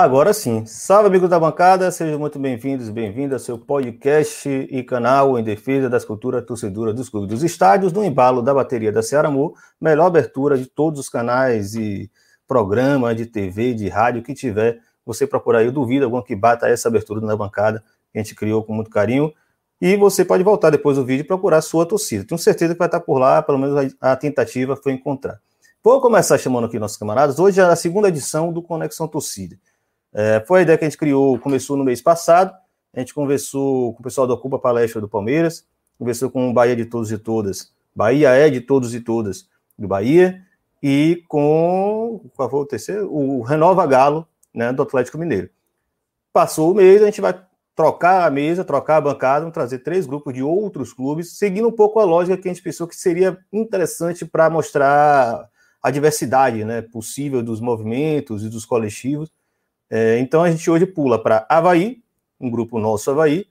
Agora sim. Salve, amigos da bancada, sejam muito bem-vindos, bem-vindos ao seu podcast e canal em defesa das culturas torcedoras dos clubes dos estádios, no embalo da bateria da Ceará Amor, melhor abertura de todos os canais e programas de TV, de rádio que tiver. Você procurar aí, eu duvido algum que bata essa abertura na bancada, que a gente criou com muito carinho. E você pode voltar depois do vídeo e procurar a sua torcida. Tenho certeza que vai estar por lá, pelo menos a, a tentativa foi encontrar. Vou começar chamando aqui nossos camaradas. Hoje é a segunda edição do Conexão Torcida. É, foi a ideia que a gente criou, começou no mês passado. A gente conversou com o pessoal da Ocupa Palestra do Palmeiras, conversou com o Bahia de Todos e Todas. Bahia é de todos e todas do Bahia. E com qual foi o terceiro? O Renova Galo, né, do Atlético Mineiro. Passou o mês, a gente vai trocar a mesa, trocar a bancada, vamos trazer três grupos de outros clubes, seguindo um pouco a lógica que a gente pensou que seria interessante para mostrar a diversidade né, possível dos movimentos e dos coletivos é, então a gente hoje pula para Havaí, um grupo nosso Havaí.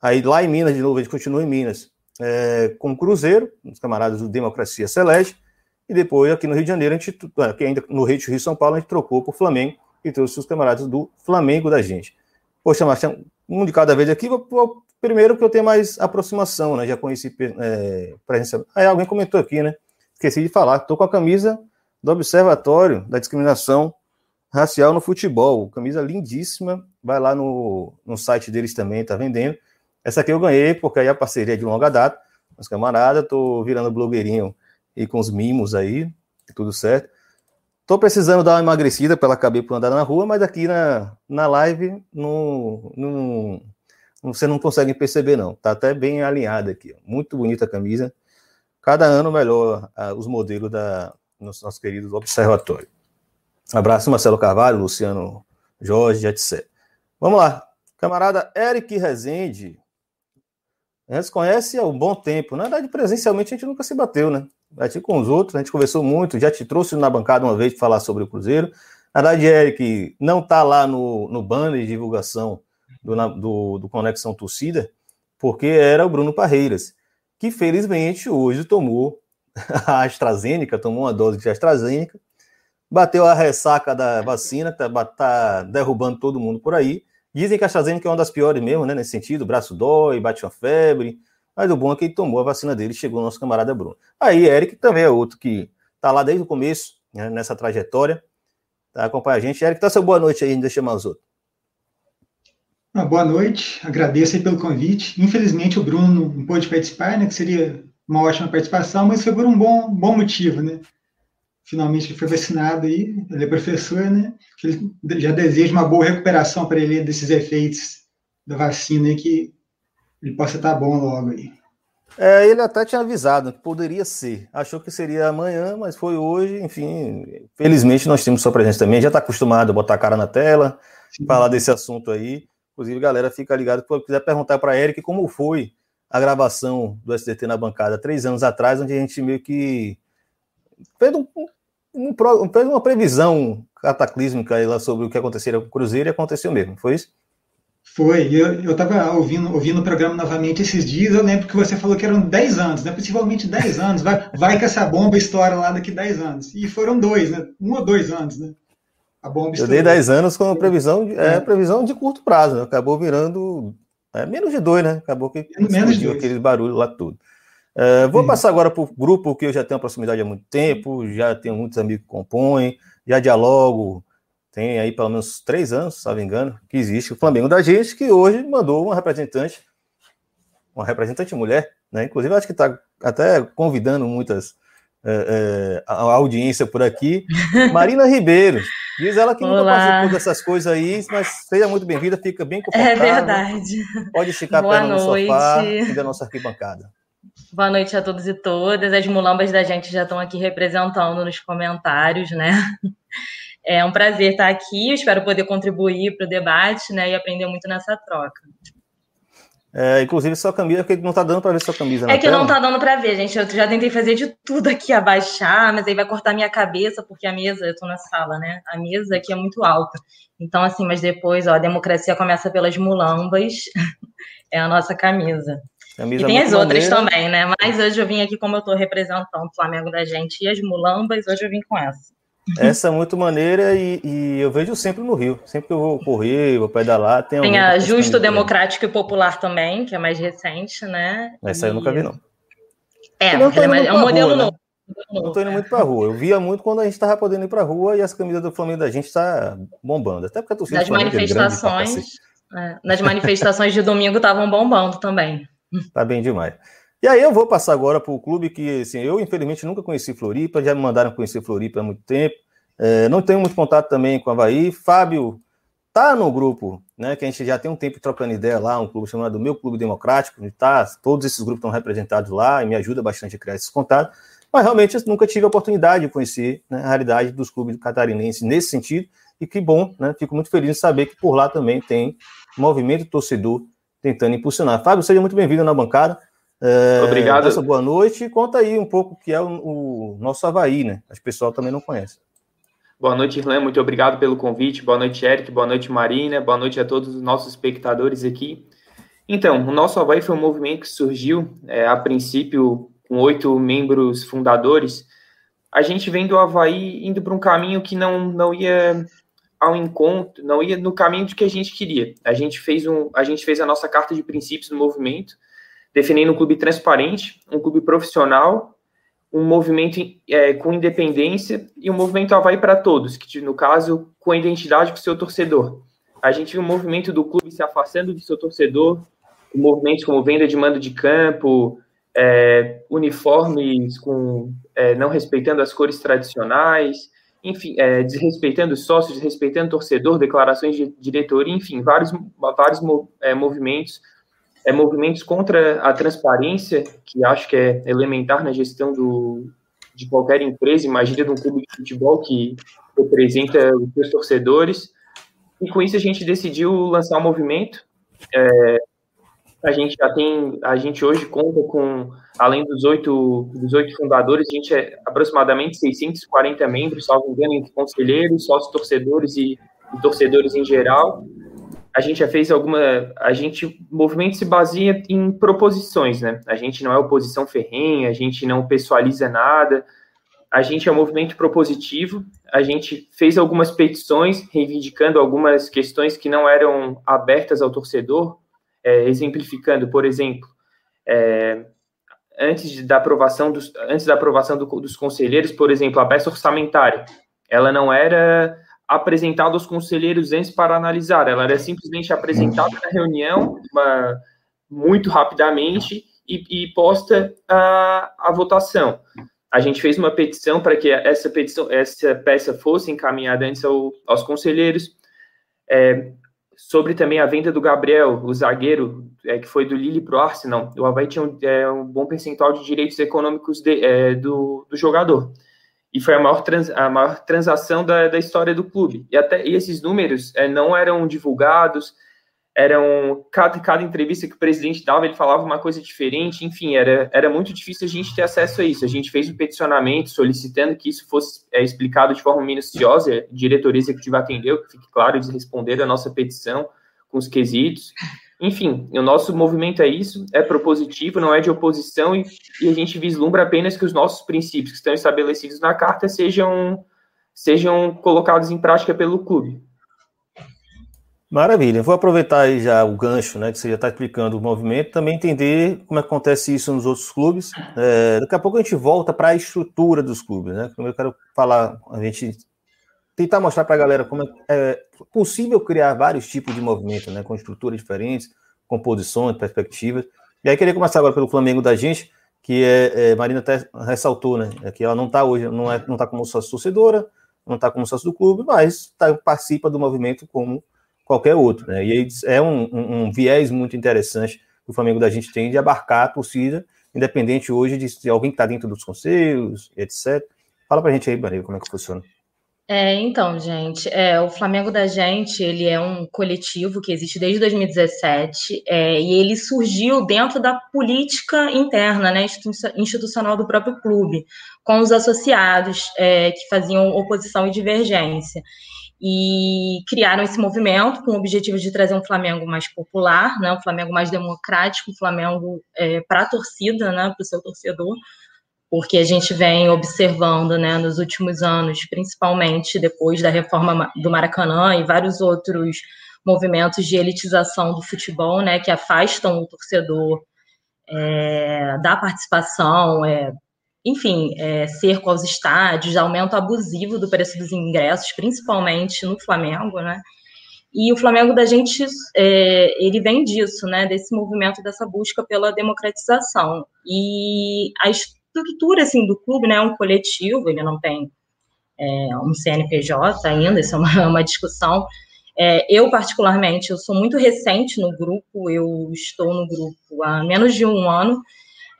Aí lá em Minas, de novo, a gente continua em Minas é, com o Cruzeiro, os camaradas do Democracia Celeste. E depois aqui no Rio de Janeiro, a gente, aqui ainda no Rio de São Paulo, a gente trocou o Flamengo e trouxe os camaradas do Flamengo da gente. Poxa, Marcelo, um de cada vez aqui. Primeiro que eu tenho mais aproximação, né? Já conheci é, presença. Aí alguém comentou aqui, né? Esqueci de falar. Estou com a camisa do Observatório da Discriminação racial no futebol. Camisa lindíssima. Vai lá no, no site deles também, tá vendendo. Essa aqui eu ganhei, porque aí a parceria é de longa data. Meus camaradas, tô virando blogueirinho e com os mimos aí, tudo certo. Tô precisando dar uma emagrecida pela acabei por andar na rua, mas aqui na, na live não, não, você não consegue perceber, não. Tá até bem alinhada aqui. Muito bonita a camisa. Cada ano melhor os modelos da nossos, nossos queridos observatórios. Abraço, Marcelo Carvalho, Luciano Jorge, etc. Vamos lá. Camarada Eric Rezende. A gente se conhece há um bom tempo. Na verdade, presencialmente a gente nunca se bateu, né? Bati com os outros, a gente conversou muito, já te trouxe na bancada uma vez para falar sobre o Cruzeiro. Na verdade, Eric não está lá no, no banner de divulgação do, do, do Conexão Torcida, porque era o Bruno Parreiras, que felizmente hoje tomou a AstraZeneca, tomou uma dose de AstraZeneca, bateu a ressaca da vacina, que tá, tá derrubando todo mundo por aí. Dizem que a AstraZeneca é uma das piores mesmo, né, nesse sentido, o braço dói, bate uma febre, mas o bom é que ele tomou a vacina dele e chegou o nosso camarada Bruno. Aí, Eric também é outro que tá lá desde o começo, né, nessa trajetória, tá, acompanha a gente. Eric, dá seu boa noite aí, deixa chamar os outros. Ah, boa noite, agradeço pelo convite. Infelizmente o Bruno não pôde participar, né, que seria uma ótima participação, mas foi por um bom, bom motivo, né? Finalmente ele foi vacinado aí, ele é professor, né? Que ele já deseja uma boa recuperação para ele desses efeitos da vacina e que ele possa estar bom logo aí. É, ele até tinha avisado que poderia ser. Achou que seria amanhã, mas foi hoje. Enfim, felizmente nós temos sua presença também. Já está acostumado a botar a cara na tela, Sim. falar desse assunto aí. Inclusive, galera, fica ligado. Se quiser perguntar para Eric como foi a gravação do SDT na bancada três anos atrás, onde a gente meio que fez um, um, fez uma previsão cataclísmica lá sobre o que aconteceria com o Cruzeiro e aconteceu mesmo, foi isso? Foi, eu estava ouvindo, ouvindo o programa novamente esses dias, eu lembro que você falou que eram 10 anos, né? Possivelmente 10 anos, vai, vai que essa bomba estoura lá daqui 10 anos. E foram dois, né? Um ou dois anos, né? A bomba estourou. Eu dei 10 anos com previsão de, é, é. previsão de curto prazo, né? acabou virando é, menos de dois, né? Acabou que menos de aquele barulho lá tudo. Uh, vou passar agora para o grupo que eu já tenho proximidade há muito tempo, já tenho muitos amigos que compõem, já dialogo, tem aí pelo menos três anos, se não me engano, que existe o Flamengo da gente, que hoje mandou uma representante, uma representante mulher, né? Inclusive, acho que está até convidando muitas é, é, a audiência por aqui. Marina Ribeiro. Diz ela que Olá. nunca participou dessas coisas aí, mas seja muito bem-vinda, fica bem confortável. É verdade. Pode esticar a perna no sofá e da nossa arquibancada. Boa noite a todos e todas. As mulambas da gente já estão aqui representando nos comentários, né? É um prazer estar aqui. Eu espero poder contribuir para o debate, né? E aprender muito nessa troca. É, inclusive, sua camisa, porque não está dando para ver sua camisa. É que tela. não está dando para ver, gente. Eu já tentei fazer de tudo aqui, abaixar, mas aí vai cortar minha cabeça, porque a mesa, eu estou na sala, né? A mesa aqui é muito alta. Então, assim, mas depois, ó, a democracia começa pelas mulambas, é a nossa camisa. Camisa e tem as outras maneira. também, né? Mas hoje eu vim aqui, como eu estou representando o Flamengo da gente e as mulambas, hoje eu vim com essa. essa é muito maneira e, e, eu vejo sempre no Rio. Sempre que eu vou correr, vou pedalar, tem Tem a Justo Democrático e Popular também, que é mais recente, né? Essa e... eu nunca vi, não. É, é, é um modelo rua, né? novo. Né? Não tô indo muito pra rua. Eu via muito quando a gente tava podendo ir pra rua e as camisas do Flamengo da gente tá bombando. Até porque a torcida Nas manifestações, é grande, é, nas manifestações de domingo estavam bombando também. Tá bem demais. E aí eu vou passar agora para o clube que, assim, eu infelizmente nunca conheci Floripa, já me mandaram conhecer Floripa há muito tempo. É, não tenho muito contato também com o Havaí. Fábio tá no grupo, né? Que a gente já tem um tempo trocando ideia lá, um clube chamado Meu Clube Democrático, tá, todos esses grupos estão representados lá e me ajuda bastante a criar esses contatos. Mas realmente eu nunca tive a oportunidade de conhecer né, a realidade dos clubes catarinenses nesse sentido. E que bom, né? Fico muito feliz de saber que por lá também tem movimento torcedor tentando impulsionar. Fábio, seja muito bem-vindo na bancada. É, Obrigado. Nossa, boa noite. Conta aí um pouco o que é o, o nosso Havaí, né? As pessoas também não conhecem. Boa noite, Irlan. Muito obrigado pelo convite. Boa noite, Eric. Boa noite, Marina. Boa noite a todos os nossos espectadores aqui. Então, o nosso Havaí foi um movimento que surgiu, é, a princípio, com oito membros fundadores. A gente vem do Havaí indo para um caminho que não, não ia ao encontro, não ia no caminho de que a gente queria. A gente fez, um, a, gente fez a nossa carta de princípios no movimento, definindo um clube transparente, um clube profissional, um movimento é, com independência e um movimento Havaí para todos, que no caso, com a identidade com o seu torcedor. A gente viu o movimento do clube se afastando do seu torcedor, movimentos como venda de mando de campo, é, uniformes com é, não respeitando as cores tradicionais, enfim, é, desrespeitando sócios, desrespeitando torcedor, declarações de diretoria, enfim, vários, vários é, movimentos é, movimentos contra a transparência, que acho que é elementar na gestão do, de qualquer empresa, imagina de um clube de futebol que representa os seus torcedores. E com isso a gente decidiu lançar um movimento. É, a gente já tem, a gente hoje conta com, além dos oito, dos oito fundadores, a gente é aproximadamente 640 membros, salvo engano, entre conselheiros, sócios torcedores e, e torcedores em geral a gente já fez alguma. A gente. O movimento se baseia em proposições, né? A gente não é oposição ferrenha, a gente não pessoaliza nada. A gente é um movimento propositivo. A gente fez algumas petições reivindicando algumas questões que não eram abertas ao torcedor, é, exemplificando, por exemplo, é, antes da aprovação dos, antes da aprovação do, dos conselheiros, por exemplo, a peça orçamentária, ela não era apresentada aos conselheiros antes para analisar. Ela era simplesmente apresentada na reunião uma, muito rapidamente e, e posta a, a votação. A gente fez uma petição para que essa petição, essa peça fosse encaminhada antes ao, aos conselheiros. É, sobre também a venda do Gabriel, o zagueiro, é, que foi do Lille para o Arsenal, o Havaí tinha um, é, um, bom percentual de direitos econômicos de, é, do, do jogador e foi a maior, trans, a maior transação da, da história do clube. E até e esses números é, não eram divulgados, eram cada, cada entrevista que o presidente dava, ele falava uma coisa diferente, enfim, era, era muito difícil a gente ter acesso a isso. A gente fez um peticionamento solicitando que isso fosse é, explicado de forma minuciosa, a diretoria executiva atendeu, que fique claro, eles responderam a nossa petição com os quesitos. Enfim, o nosso movimento é isso, é propositivo, não é de oposição e, e, a gente vislumbra apenas que os nossos princípios que estão estabelecidos na carta sejam, sejam colocados em prática pelo clube. Maravilha. Vou aproveitar aí já o gancho, né, que você já está explicando o movimento, também entender como acontece isso nos outros clubes. É, daqui a pouco a gente volta para a estrutura dos clubes, né? Eu quero falar, a gente tentar mostrar para a galera como é, é, possível criar vários tipos de movimento, né, com estruturas diferentes, composições, perspectivas. E aí queria começar agora pelo Flamengo da gente, que é, é Marina até ressaltou, né, é que ela não está hoje, não é, não está como sócio torcedora, não está como sócio do clube, mas tá, participa do movimento como qualquer outro, né? E é um, um, um viés muito interessante que o Flamengo da gente tem de abarcar a torcida, independente hoje de, de alguém que está dentro dos conselhos, etc. Fala para a gente aí, Maria, como é que funciona. É, então, gente, é, o Flamengo da Gente, ele é um coletivo que existe desde 2017 é, e ele surgiu dentro da política interna, né, institucional do próprio clube, com os associados é, que faziam oposição e divergência. E criaram esse movimento com o objetivo de trazer um Flamengo mais popular, né, um Flamengo mais democrático, um Flamengo é, para a torcida, né, para o seu torcedor, porque a gente vem observando, né, nos últimos anos, principalmente depois da reforma do Maracanã e vários outros movimentos de elitização do futebol, né, que afastam o torcedor é, da participação, é, enfim, é, cerco aos estádios, aumento abusivo do preço dos ingressos, principalmente no Flamengo, né? E o Flamengo da gente, é, ele vem disso, né? Desse movimento, dessa busca pela democratização. E a estrutura, assim, do clube, né? É um coletivo, ele não tem é, um CNPJ ainda, isso é uma, uma discussão. É, eu, particularmente, eu sou muito recente no grupo, eu estou no grupo há menos de um ano,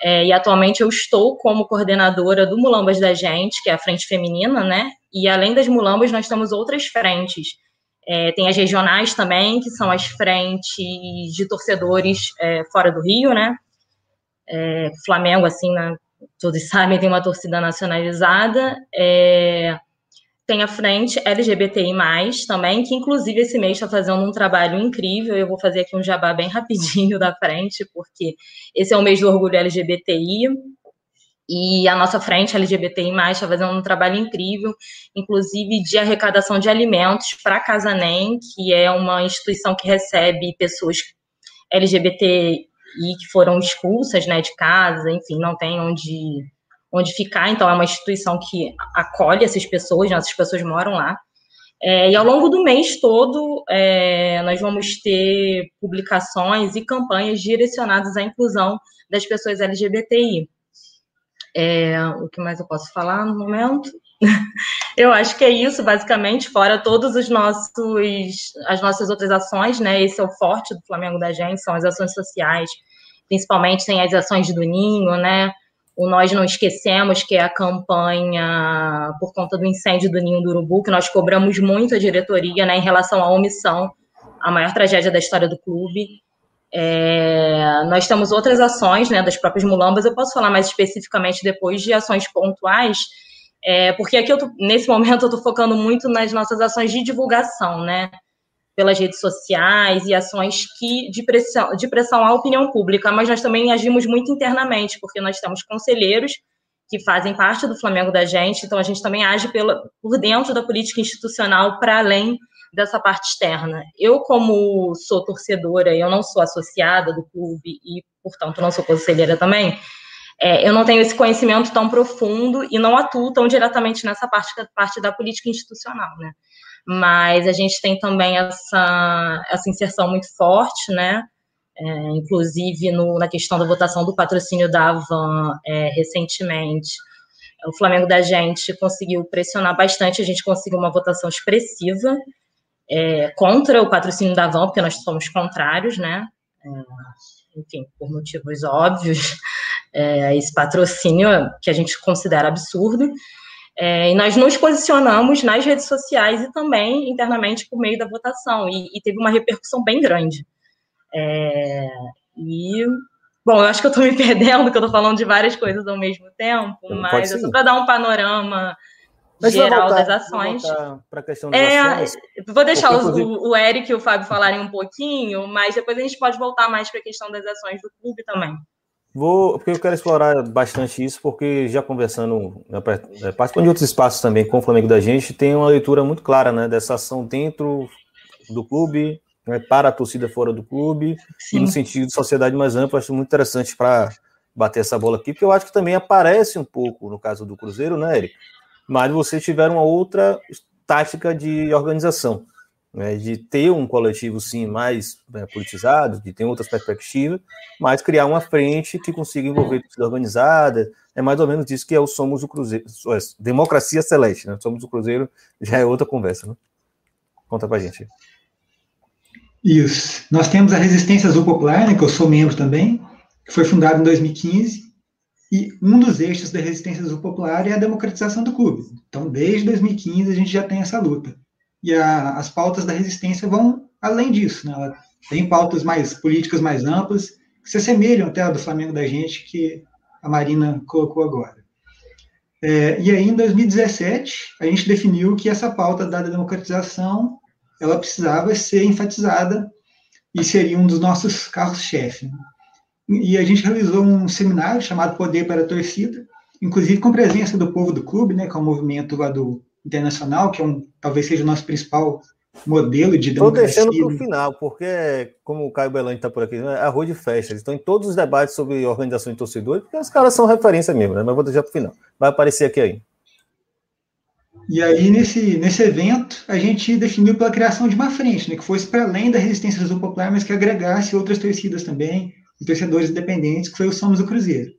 é, e atualmente eu estou como coordenadora do Mulambas da Gente, que é a frente feminina, né? E além das Mulambas, nós temos outras frentes. É, tem as regionais também, que são as frentes de torcedores é, fora do Rio, né? É, Flamengo, assim, né, todos sabem, tem uma torcida nacionalizada. É, tem a frente LGBTI+, também, que inclusive esse mês está fazendo um trabalho incrível, eu vou fazer aqui um jabá bem rapidinho da frente, porque esse é o mês do orgulho LGBTI, e a nossa frente LGBTI+, está fazendo um trabalho incrível, inclusive de arrecadação de alimentos para a Casanem, que é uma instituição que recebe pessoas LGBTI que foram expulsas né, de casa, enfim, não tem onde onde ficar, então é uma instituição que acolhe essas pessoas, né, essas pessoas moram lá. É, e ao longo do mês todo, é, nós vamos ter publicações e campanhas direcionadas à inclusão das pessoas LGBTI. É, o que mais eu posso falar no momento? eu acho que é isso, basicamente, fora nossos, as nossas outras ações, né? Esse é o forte do Flamengo da gente, são as ações sociais, principalmente tem as ações do Ninho, né? O Nós Não Esquecemos, que é a campanha por conta do incêndio do Ninho do Urubu, que nós cobramos muito a diretoria né, em relação à omissão, a maior tragédia da história do clube. É, nós temos outras ações né, das próprias mulambas, eu posso falar mais especificamente depois de ações pontuais, é, porque aqui, eu tô, nesse momento, eu estou focando muito nas nossas ações de divulgação, né? Pelas redes sociais e ações que de pressão, de pressão à opinião pública, mas nós também agimos muito internamente, porque nós temos conselheiros que fazem parte do Flamengo da gente, então a gente também age pela, por dentro da política institucional para além dessa parte externa. Eu, como sou torcedora, eu não sou associada do clube e, portanto, não sou conselheira também, é, eu não tenho esse conhecimento tão profundo e não atuo tão diretamente nessa parte, parte da política institucional, né? Mas a gente tem também essa, essa inserção muito forte, né? É, inclusive no, na questão da votação do patrocínio da Avan é, recentemente. O Flamengo da gente conseguiu pressionar bastante, a gente conseguiu uma votação expressiva é, contra o patrocínio da Avan, porque nós somos contrários, né? É, enfim, por motivos óbvios, é, esse patrocínio que a gente considera absurdo. É, e nós nos posicionamos nas redes sociais e também internamente por meio da votação, e, e teve uma repercussão bem grande. É, e, bom, eu acho que eu estou me perdendo, que eu estou falando de várias coisas ao mesmo tempo, mas é só para dar um panorama mas geral voltar, das ações. Para a questão das é, ações. Vou deixar porque, o, o Eric e o Fábio falarem um pouquinho, mas depois a gente pode voltar mais para a questão das ações do clube também. Vou, porque eu quero explorar bastante isso, porque já conversando, é, participando de outros espaços também com o Flamengo da gente, tem uma leitura muito clara, né, dessa ação dentro do clube, né, para a torcida fora do clube, Sim. e no sentido de sociedade mais ampla, acho muito interessante para bater essa bola aqui, porque eu acho que também aparece um pouco no caso do Cruzeiro, né, Eric? Mas vocês tiveram uma outra tática de organização né, de ter um coletivo, sim, mais né, politizado, de ter outras perspectivas, mas criar uma frente que consiga envolver a organizada, é mais ou menos isso que é o Somos o Cruzeiro, é, democracia celeste, né, Somos o Cruzeiro já é outra conversa, né? Conta pra gente. Isso. Nós temos a Resistência Azul Popular, né, que eu sou membro também, que foi fundada em 2015, e um dos eixos da Resistência Azul Popular é a democratização do clube. Então, desde 2015, a gente já tem essa luta e a, as pautas da resistência vão além disso. Né? Ela tem pautas mais políticas mais amplas, que se assemelham até a do Flamengo da gente, que a Marina colocou agora. É, e aí, em 2017, a gente definiu que essa pauta da democratização ela precisava ser enfatizada e seria um dos nossos carros-chefe. E a gente realizou um seminário chamado Poder para a Torcida, inclusive com presença do povo do clube, né, que é o movimento lá do internacional, que é um, talvez seja o nosso principal modelo de democracia. Estou para o final, porque, como o Caio Belante está por aqui, é arroz de festa. Eles estão em todos os debates sobre organização de torcedores, porque os caras são referência mesmo, né? mas vou deixar para o final. Vai aparecer aqui aí. E aí, nesse, nesse evento, a gente definiu pela criação de uma frente, né, que fosse para além da resistência do popular, mas que agregasse outras torcidas também, torcedores independentes, que foi o Somos do Cruzeiro.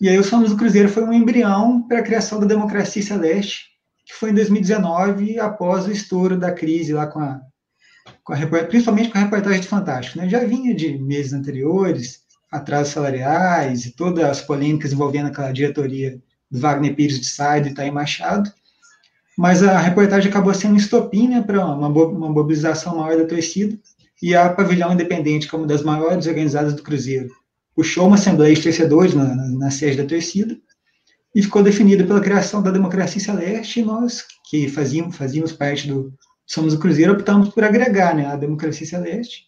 E aí, o Somos do Cruzeiro foi um embrião para a criação da Democracia Celeste, que foi em 2019, após o estouro da crise lá com a, com a principalmente com a reportagem de Fantástico. Né? Já vinha de meses anteriores, atrasos salariais e todas as polêmicas envolvendo aquela diretoria do Wagner Pires de Sá e Itaí Machado, mas a reportagem acabou sendo um estopim né, para uma, uma mobilização maior da torcida, e a Pavilhão Independente, como das maiores organizadas do Cruzeiro, puxou uma assembleia de torcedores na, na, na sede da torcida, e ficou definida pela criação da Democracia Celeste, nós, que fazíamos, fazíamos parte do Somos o Cruzeiro, optamos por agregar né, a Democracia Celeste,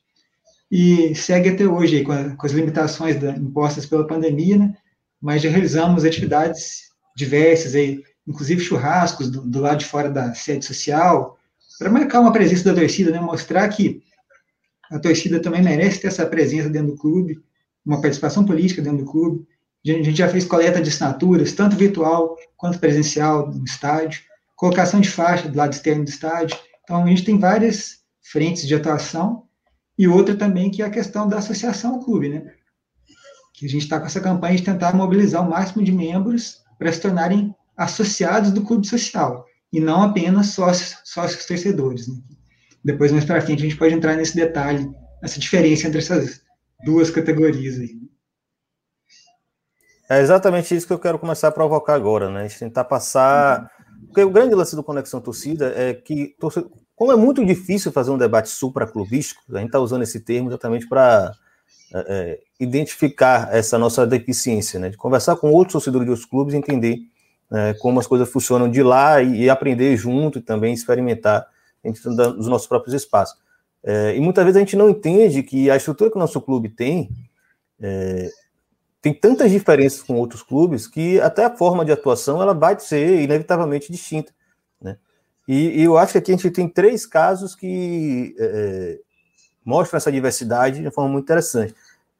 e segue até hoje com, a, com, as limitações da, impostas pela pandemia, né, mas já realizamos atividades diversas aí, inclusive churrascos do, do lado de fora da sede social, para marcar uma presença da torcida, né, mostrar que a torcida também merece ter essa presença dentro do clube, uma participação política dentro do clube. A gente já fez coleta de assinaturas, tanto virtual quanto presencial no estádio, colocação de faixa do lado externo do estádio. Então, a gente tem várias frentes de atuação e outra também que é a questão da associação ao clube, né? Que a gente está com essa campanha de tentar mobilizar o máximo de membros para se tornarem associados do clube social e não apenas sócios, sócios torcedores. Né? Depois, mais para frente, a gente pode entrar nesse detalhe, essa diferença entre essas duas categorias aí. É exatamente isso que eu quero começar a provocar agora, né? A gente tentar passar. Porque o grande lance do Conexão Torcida é que, como é muito difícil fazer um debate supraclubístico, a gente está usando esse termo exatamente para é, é, identificar essa nossa deficiência, né? De conversar com outros torcedores de outros clubes e entender é, como as coisas funcionam de lá e, e, aprender junto e também experimentar dentro dos nossos próprios espaços. É, e muitas vezes a gente não entende que a estrutura que o nosso clube tem é, tem tantas diferenças com outros clubes que até a forma de atuação ela vai ser inevitavelmente distinta. Né? E, e eu acho que aqui a gente tem três casos que é, é mostram essa diversidade de forma muito interessante.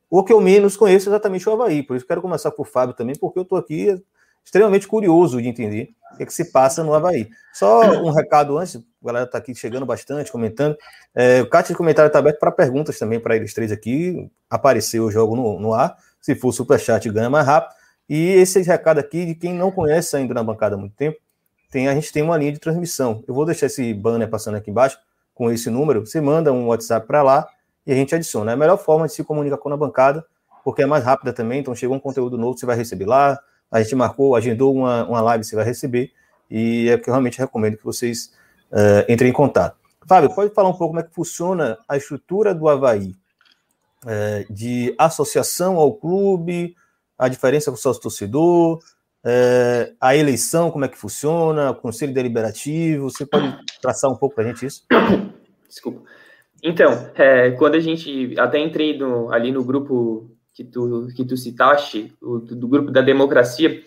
O que eu menos conheço é exatamente o Havaí, por isso quero começar com o Fábio também, porque eu estou aqui extremamente curioso de entender o que, é que, se passa no Havaí. Só um recado antes, a galera está aqui chegando bastante, comentando. É, o caixa de comentário está aberto para perguntas também para eles três aqui. Apareceu o jogo no, no ar. Se for superchat, ganha mais rápido. E esse recado aqui, de quem não conhece ainda na bancada há muito tempo, tem, a gente tem uma linha de transmissão. Eu vou deixar esse banner passando aqui embaixo com esse número. Você manda um WhatsApp para lá e a gente adiciona. É a melhor forma de se comunicar com a bancada, porque é mais rápida também. Então, chegou um conteúdo novo, você vai receber lá a gente marcou, agendou uma, uma live, você vai receber, e é que eu realmente recomendo que vocês uh, entrem em contato. Fábio, pode falar um pouco como é que funciona a estrutura do Havaí, uh, de associação ao clube, a diferença com o sócio torcedor, uh, a eleição, como é que funciona, o conselho deliberativo, você pode traçar um pouco para a gente isso? Desculpa. Então, é, quando a gente, até entrei no, ali no grupo que tu, que tu citaste, o, do grupo da democracia,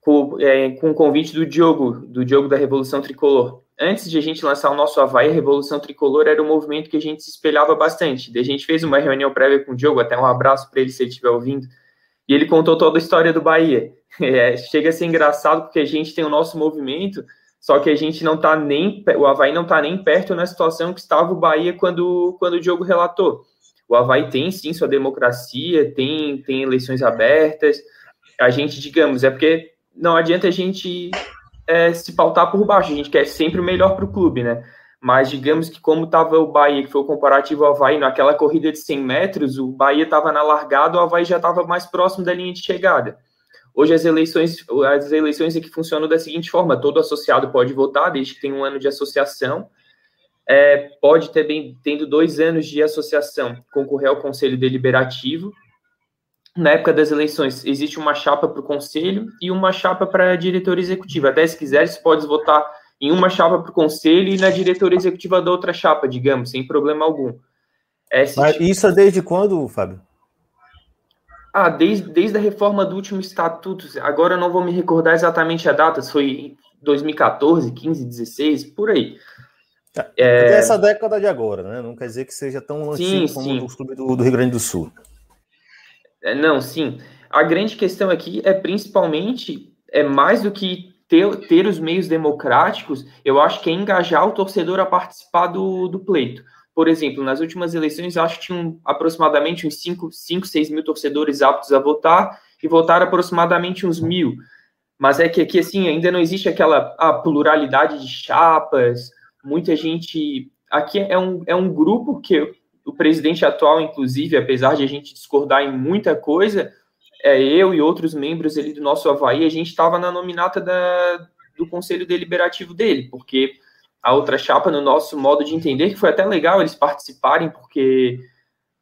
com, é, com o convite do Diogo, do Diogo da Revolução Tricolor. Antes de a gente lançar o nosso Havaí, a Revolução Tricolor era um movimento que a gente se espelhava bastante. a gente fez uma reunião prévia com o Diogo, até um abraço para ele se ele estiver ouvindo, e ele contou toda a história do Bahia. É, chega a ser engraçado porque a gente tem o nosso movimento, só que a gente não está nem, o Havaí não está nem perto na situação que estava o Bahia quando, quando o Diogo relatou. O Havaí tem sim sua democracia, tem, tem eleições abertas. A gente, digamos, é porque não adianta a gente é, se pautar por baixo, a gente quer sempre o melhor para o clube, né? Mas digamos que como estava o Bahia, que foi o comparativo ao Havaí, naquela corrida de 100 metros, o Bahia estava na largada, o Havaí já estava mais próximo da linha de chegada. Hoje as eleições, as eleições aqui funcionam da seguinte forma: todo associado pode votar, desde que tenha um ano de associação, é, pode ter bem, tendo dois anos de associação, concorrer ao Conselho Deliberativo. Na época das eleições, existe uma chapa para o Conselho e uma chapa para a diretoria executiva. Até se quiser, você pode votar em uma chapa para o Conselho e na diretoria executiva da outra chapa, digamos, sem problema algum. É, Mas tipo... isso é desde quando, Fábio? Ah, desde, desde a reforma do último estatuto, agora eu não vou me recordar exatamente a data, se foi 2014, 15, 16, por aí. É. Essa década de agora, né? Não quer dizer que seja tão sim, antigo como o clube do, do, Rio Grande do Sul. É, não, sim. A grande questão aqui é principalmente, é mais do que ter, ter os meios democráticos, eu acho que é engajar o torcedor a participar do, do pleito. Por exemplo, nas últimas eleições, eu acho que tinham aproximadamente uns 5, 5, 6 mil torcedores aptos a votar e votaram aproximadamente uns mil. Mas é que aqui, assim, ainda não existe aquela a pluralidade de chapas, muita gente. Aqui é um, é um grupo que o presidente atual, inclusive, apesar de a gente discordar em muita coisa, é, eu e outros membros ali do nosso Havaí, a gente estava na nominata da, do conselho deliberativo dele, porque a outra chapa, no nosso modo de entender, que foi até legal eles participarem, porque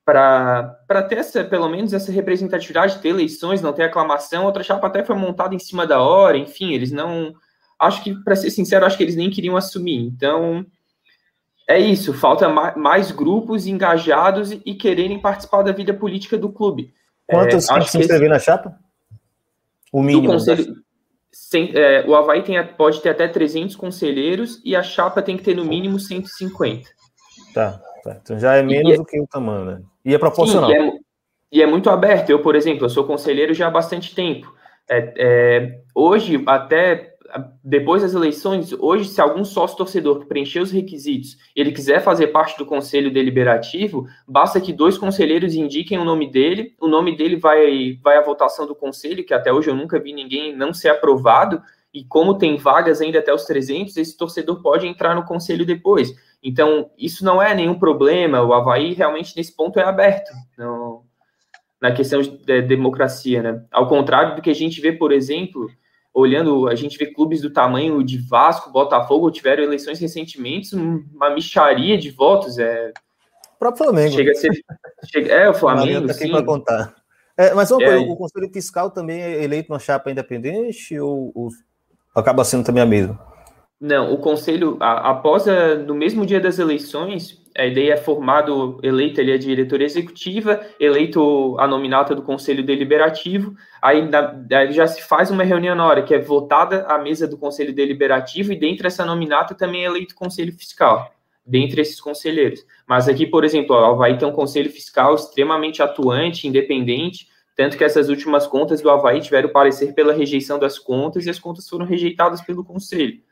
para ter essa, pelo menos essa representatividade, ter eleições, não ter aclamação, a outra chapa até foi montada em cima da hora, enfim, eles não. Acho que, para ser sincero, acho que eles nem queriam assumir. Então, é isso, falta mais grupos engajados e quererem participar da vida política do clube. Quantos é, se inscrever na chapa? O mínimo. Conselho, sem, é, o Havaí tem, pode ter até 300 conselheiros e a chapa tem que ter no mínimo 150. Tá, tá. então já é menos é, do que o tamanho, né? E é proporcional. Sim, e, é, e, é, muito aberto. Eu, por exemplo, eu sou conselheiro já há bastante tempo. É, é, hoje, até depois das eleições, hoje, se algum sócio torcedor que preencher os requisitos, ele quiser fazer parte do conselho deliberativo, basta que dois conselheiros indiquem o nome dele, o nome dele vai, vai à votação do conselho, que até hoje eu nunca vi ninguém não ser aprovado, e como tem vagas ainda até os 300, esse torcedor pode entrar no conselho depois. Então, isso não é nenhum problema, o Havaí realmente nesse ponto é aberto, no, na questão de democracia, né? Ao contrário do que a gente vê, por exemplo, olhando, a gente vê clubes do tamanho de Vasco, Botafogo, tiveram eleições recentemente, uma micharia de votos. É... O próprio Flamengo. Chega a ser. É, o Flamengo. Tá sim. Para contar. É, mas uma é, coisa, o Conselho Fiscal também é eleito uma chapa independente ou, ou acaba sendo também a mesma? Não, o Conselho, a, após a, no mesmo dia das eleições, a ideia é formado, eleito ali a diretoria executiva, eleito a nominata do Conselho Deliberativo, aí, aí já se faz uma reunião na hora, que é votada a mesa do Conselho Deliberativo, e dentro dessa nominata também é eleito o Conselho Fiscal, dentre esses conselheiros. Mas aqui, por exemplo, vai ter um Conselho Fiscal extremamente atuante, independente, tanto que essas últimas contas do Havaí tiveram parecer pela rejeição das contas, e as contas foram rejeitadas pelo Conselho.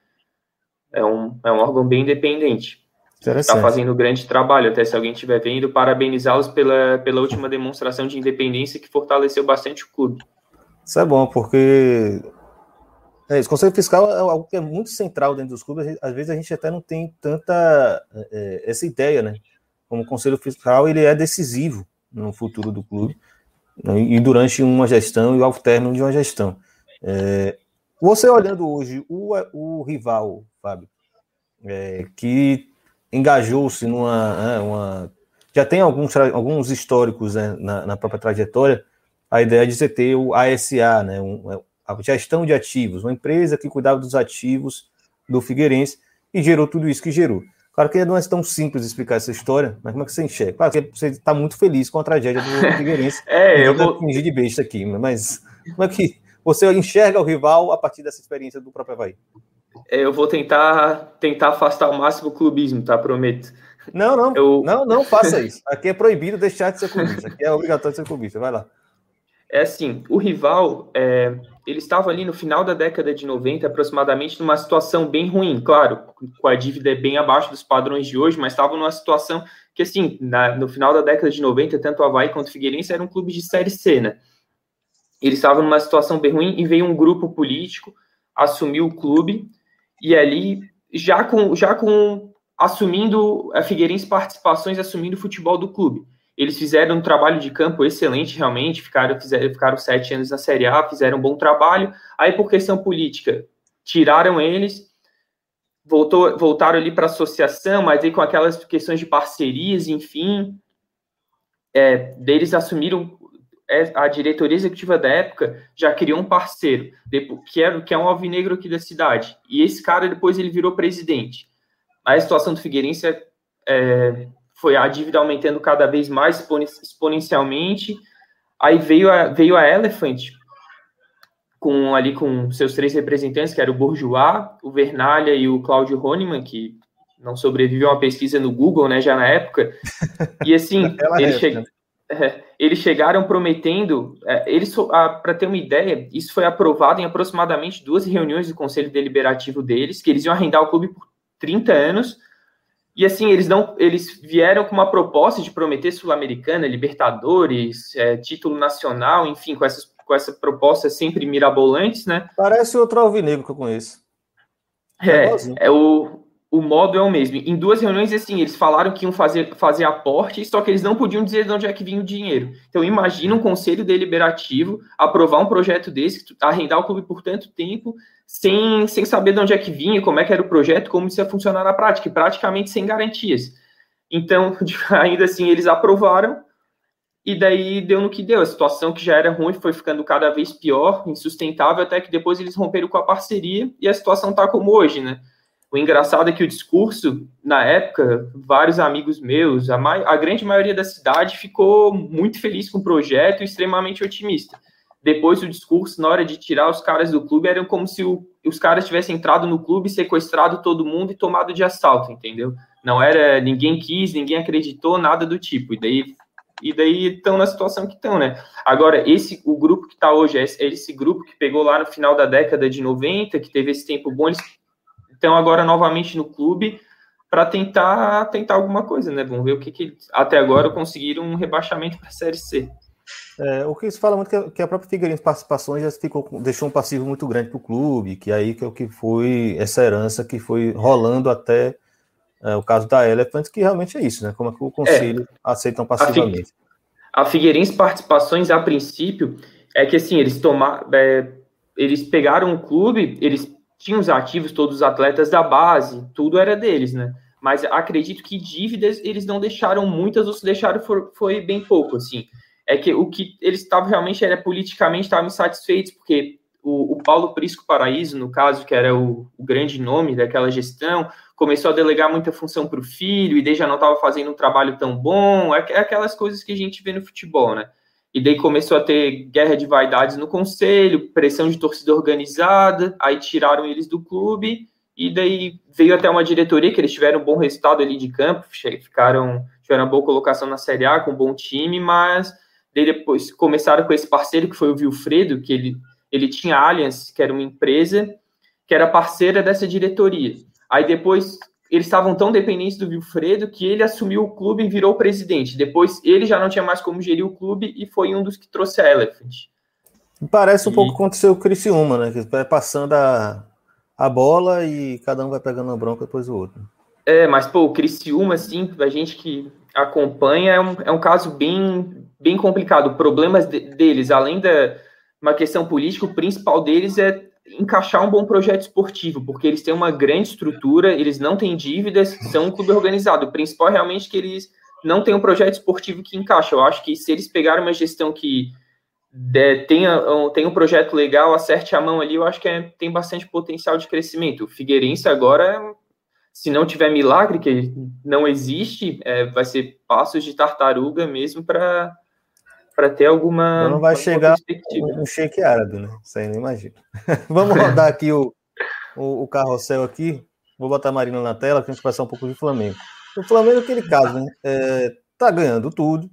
É um, é um órgão bem independente está fazendo um grande trabalho. Até se alguém estiver vendo, parabenizá-los pela, pela última demonstração de independência que fortaleceu bastante o clube. Isso é bom, porque é isso. O Conselho Fiscal é algo que é muito central dentro dos clubes. Às vezes a gente até não tem tanta é, é, essa ideia, né? Como o Conselho Fiscal ele é decisivo no futuro do clube né? e durante uma gestão e ao término de uma gestão. É, você olhando hoje o, o rival, Fábio, é, que engajou-se numa. Né, uma, já tem alguns, alguns históricos né, na, na, própria trajetória, a ideia de você ter o ASA, né, um, é, a gestão de ativos, uma empresa que cuidava dos ativos do Figueirense e gerou tudo isso que gerou. Claro que não é tão simples explicar essa história, mas como é que você enxerga? Claro que você está muito feliz com a tragédia do Figueirense. é, eu vou fingir de besta aqui, mas como é que você enxerga o rival a partir dessa experiência do próprio Havaí? É, eu vou tentar tentar afastar ao máximo o clubismo, tá? Prometo. Não, não, eu... não, não faça isso. Aqui é proibido deixar de ser clubista. Aqui é obrigatório ser clubista. Vai lá. É assim, o rival, é, ele estava ali no final da década de 90, aproximadamente, numa situação bem ruim, claro, com a dívida bem abaixo dos padrões de hoje, mas estava numa situação que, assim, na, no final da década de 90, tanto o Havaí quanto o Figueirense eram clubes de Série C, né? Ele estava numa situação bem ruim e veio um grupo político, assumiu o clube, e ali já com, já com assumindo a Figueirense participações, assumindo o futebol do clube. Eles fizeram um trabalho de campo excelente, realmente, ficaram, fizeram, ficaram sete anos na Série A, fizeram um bom trabalho. Aí, por questão política, tiraram eles, voltou, voltaram ali para a associação, mas aí com aquelas questões de parcerias, enfim, é, deles assumiram é, a diretoria executiva da época já criou um parceiro, que é, que é um alvinegro aqui da cidade. E esse cara, depois, ele virou presidente. A situação do Figueirense é, é foi a dívida aumentando cada vez mais exponencialmente. Aí veio a, veio a Elephant, com ali com seus três representantes, que era o Bourgeois, o Vernalha e o Claudio Honeman, que não sobreviveu a uma pesquisa no Google, né, já na época. E assim, eles, che é, eles, chegaram prometendo, é, eles para ter uma ideia, isso foi aprovado em aproximadamente duas reuniões do Conselho Deliberativo deles, que eles iam arrendar o clube por 30 anos. E assim, eles não, eles vieram com uma proposta de prometer Sul-Americana, Libertadores, é, título nacional, enfim, com essas com essa proposta sempre mirabolantes, né? Parece outro alvinegro que eu conheço. É, é, é o, o modo é o mesmo. Em duas reuniões, assim, eles falaram que iam fazer, fazer aporte, só que eles não podiam dizer de onde é que vinha o dinheiro. Então, imagina um conselho deliberativo aprovar um projeto desse, arrendar o clube por tanto tempo, sem, sem saber de onde é que vinha, como é que era o projeto, como isso ia funcionar na prática, praticamente sem garantias. Então, ainda assim, eles aprovaram, e daí deu no que deu. A situação que já era ruim foi ficando cada vez pior, insustentável, até que depois eles romperam com a parceria, e a situação está como hoje, né? O engraçado é que o discurso, na época, vários amigos meus, a, a grande maioria da cidade ficou muito feliz com o projeto e extremamente otimista. Depois, o discurso, na hora de tirar os caras do clube, era como se o, os caras tivessem entrado no clube, sequestrado todo mundo e tomado de assalto, entendeu? Não era, ninguém quis, ninguém acreditou, nada do tipo. E daí e daí estão na situação que estão, né? Agora, esse o grupo que está hoje, é esse grupo que pegou lá no final da década de 90, que teve esse tempo bom, eles estão agora novamente no clube para tentar tentar alguma coisa, né? Vamos ver o que, que até agora conseguiram um rebaixamento para a Série C. É, o que se fala muito que, que a própria Figueirense Participações já ficou, deixou um passivo muito grande para o clube, que aí que é o que foi essa herança que foi rolando até é, o caso da Elephant, que realmente é isso, né? Como é que o conselho é, aceitam passivamente. A, Figueirense Participações, a princípio, é que assim, eles tomaram. É, eles pegaram o clube, eles tinham os ativos, todos os atletas da base, tudo era deles, né? Mas acredito que dívidas eles não deixaram muitas, ou se deixaram for, foi bem pouco, assim. É que o que eles estavam realmente era politicamente estavam insatisfeitos, porque o, o, Paulo Prisco Paraíso, no caso, que era o, o, grande nome daquela gestão, começou a delegar muita função para o filho, e daí já não estava fazendo um trabalho tão bom, é, é aquelas coisas que a gente vê no futebol, né? E daí começou a ter guerra de vaidades no conselho, pressão de torcida organizada, aí tiraram eles do clube, e daí veio até uma diretoria que eles tiveram um bom resultado ali de campo, ficaram, tiveram uma boa colocação na Série A, com um bom time, mas daí depois começaram com esse parceiro que foi o Wilfredo, que ele, ele tinha Allianz, que era uma empresa que era parceira dessa diretoria. Aí depois eles estavam tão dependentes do Wilfredo que ele assumiu o clube e virou presidente. Depois ele já não tinha mais como gerir o clube e foi um dos que trouxe a Elephant. Parece um e... pouco o que aconteceu com o Criciúma, né? Que vai passando a, a bola e cada um vai pegando uma bronca depois do outro. É, mas pô, o Criciúma, assim, a gente que acompanha, é um, é um caso bem, bem complicado. Problemas de, deles, além da uma questão política, o principal deles é encaixar um bom projeto esportivo, porque eles têm uma grande estrutura, eles não têm dívidas, são um clube organizado. O principal é realmente que eles não têm um projeto esportivo que encaixa. Eu acho que se eles pegarem uma gestão que tenha, tenha um projeto legal, acerte a mão ali, eu acho que é, tem bastante potencial de crescimento. O Figueirense agora, se não tiver milagre, que não existe, é, vai ser passos de tartaruga mesmo para para ter alguma. Não vai chegar um shake árabe, né? Isso aí não imagina. Vamos rodar aqui o, o, o, carrossel aqui. Vou botar a Marina na tela para a gente passar um pouco de Flamengo. O Flamengo aquele caso, né? É, tá ganhando tudo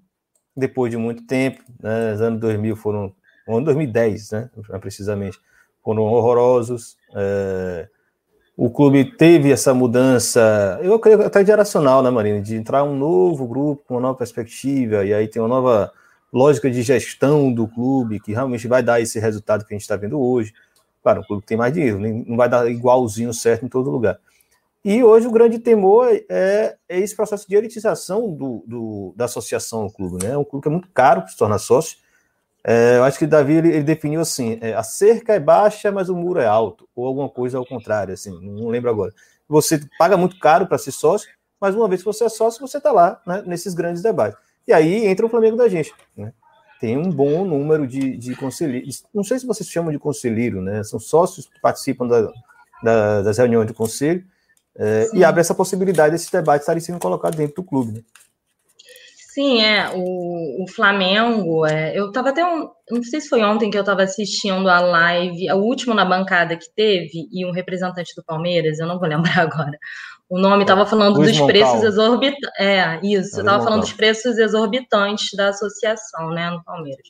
depois de muito tempo. Né? Os anos 2000 foram. O ano 2010, né? Precisamente. Foram horrorosos. É, o clube teve essa mudança, eu creio até geracional, né, Marina? De entrar um novo grupo, uma nova perspectiva, e aí tem uma nova lógica de gestão do clube, que realmente vai dar esse resultado que a gente está vendo hoje. Claro, o clube tem mais dinheiro, não vai dar igualzinho certo em todo lugar. E hoje o grande temor é, é esse processo de elitização do, do, da associação ao clube. Né? É um clube que é muito caro para se tornar sócio. É, eu acho que Davi ele, ele definiu assim: é, a cerca é baixa, mas o muro é alto, ou alguma coisa ao contrário, assim, não lembro agora. Você paga muito caro para ser sócio, mas uma vez que você é sócio, você está lá né, nesses grandes debates. E aí entra o Flamengo da gente. Né? Tem um bom número de, de conselheiros. Não sei se vocês chamam de conselheiro, né? São sócios que participam da, da, das reuniões do conselho é, e abre essa possibilidade desses debates estarem sendo colocados dentro do clube. Né? Sim, é. O, o Flamengo, é, eu estava até. Um, não sei se foi ontem que eu estava assistindo a live, o último na bancada que teve, e um representante do Palmeiras, eu não vou lembrar agora. O nome estava falando Luiz dos Moncal. preços exorbitantes. É, isso, estava falando dos preços exorbitantes da associação, né, no Palmeiras.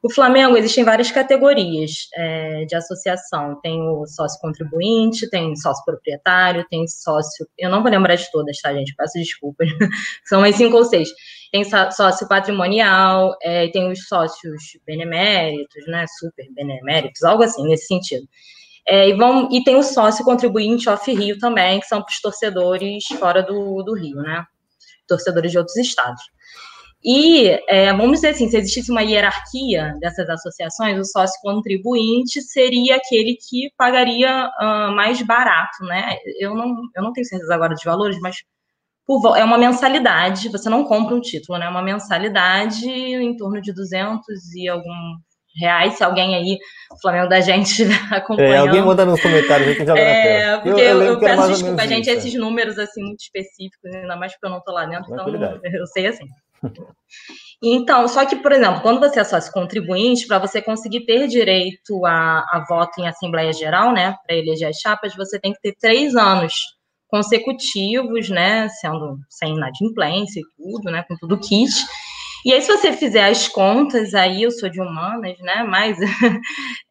O Flamengo existem várias categorias é, de associação. Tem o sócio contribuinte, tem sócio proprietário, tem sócio. Eu não vou lembrar de todas, tá, gente? Peço desculpas. São mais cinco ou seis. Tem sócio patrimonial, é, tem os sócios beneméritos, né? Super beneméritos, algo assim nesse sentido. É, e, vão, e tem o sócio contribuinte off-Rio também, que são para os torcedores fora do, do Rio, né? Torcedores de outros estados. E, é, vamos dizer assim, se existisse uma hierarquia dessas associações, o sócio contribuinte seria aquele que pagaria uh, mais barato, né? Eu não, eu não tenho certeza agora dos valores, mas por, é uma mensalidade, você não compra um título, né? É uma mensalidade em torno de 200 e algum reais, se alguém aí, o Flamengo da gente acompanhando. É, alguém manda nos comentários que joga é, na Porque eu, eu, eu peço desculpa, a gente, isso, esses números assim muito específicos, ainda mais porque eu não estou lá dentro, então eu sei assim. Então, só que, por exemplo, quando você é sócio contribuinte, para você conseguir ter direito a, a voto em Assembleia Geral, né, para eleger as chapas, você tem que ter três anos consecutivos, né, sendo sem inadimplência e tudo, né, com tudo kit. E aí, se você fizer as contas, aí eu sou de humanas, né, mas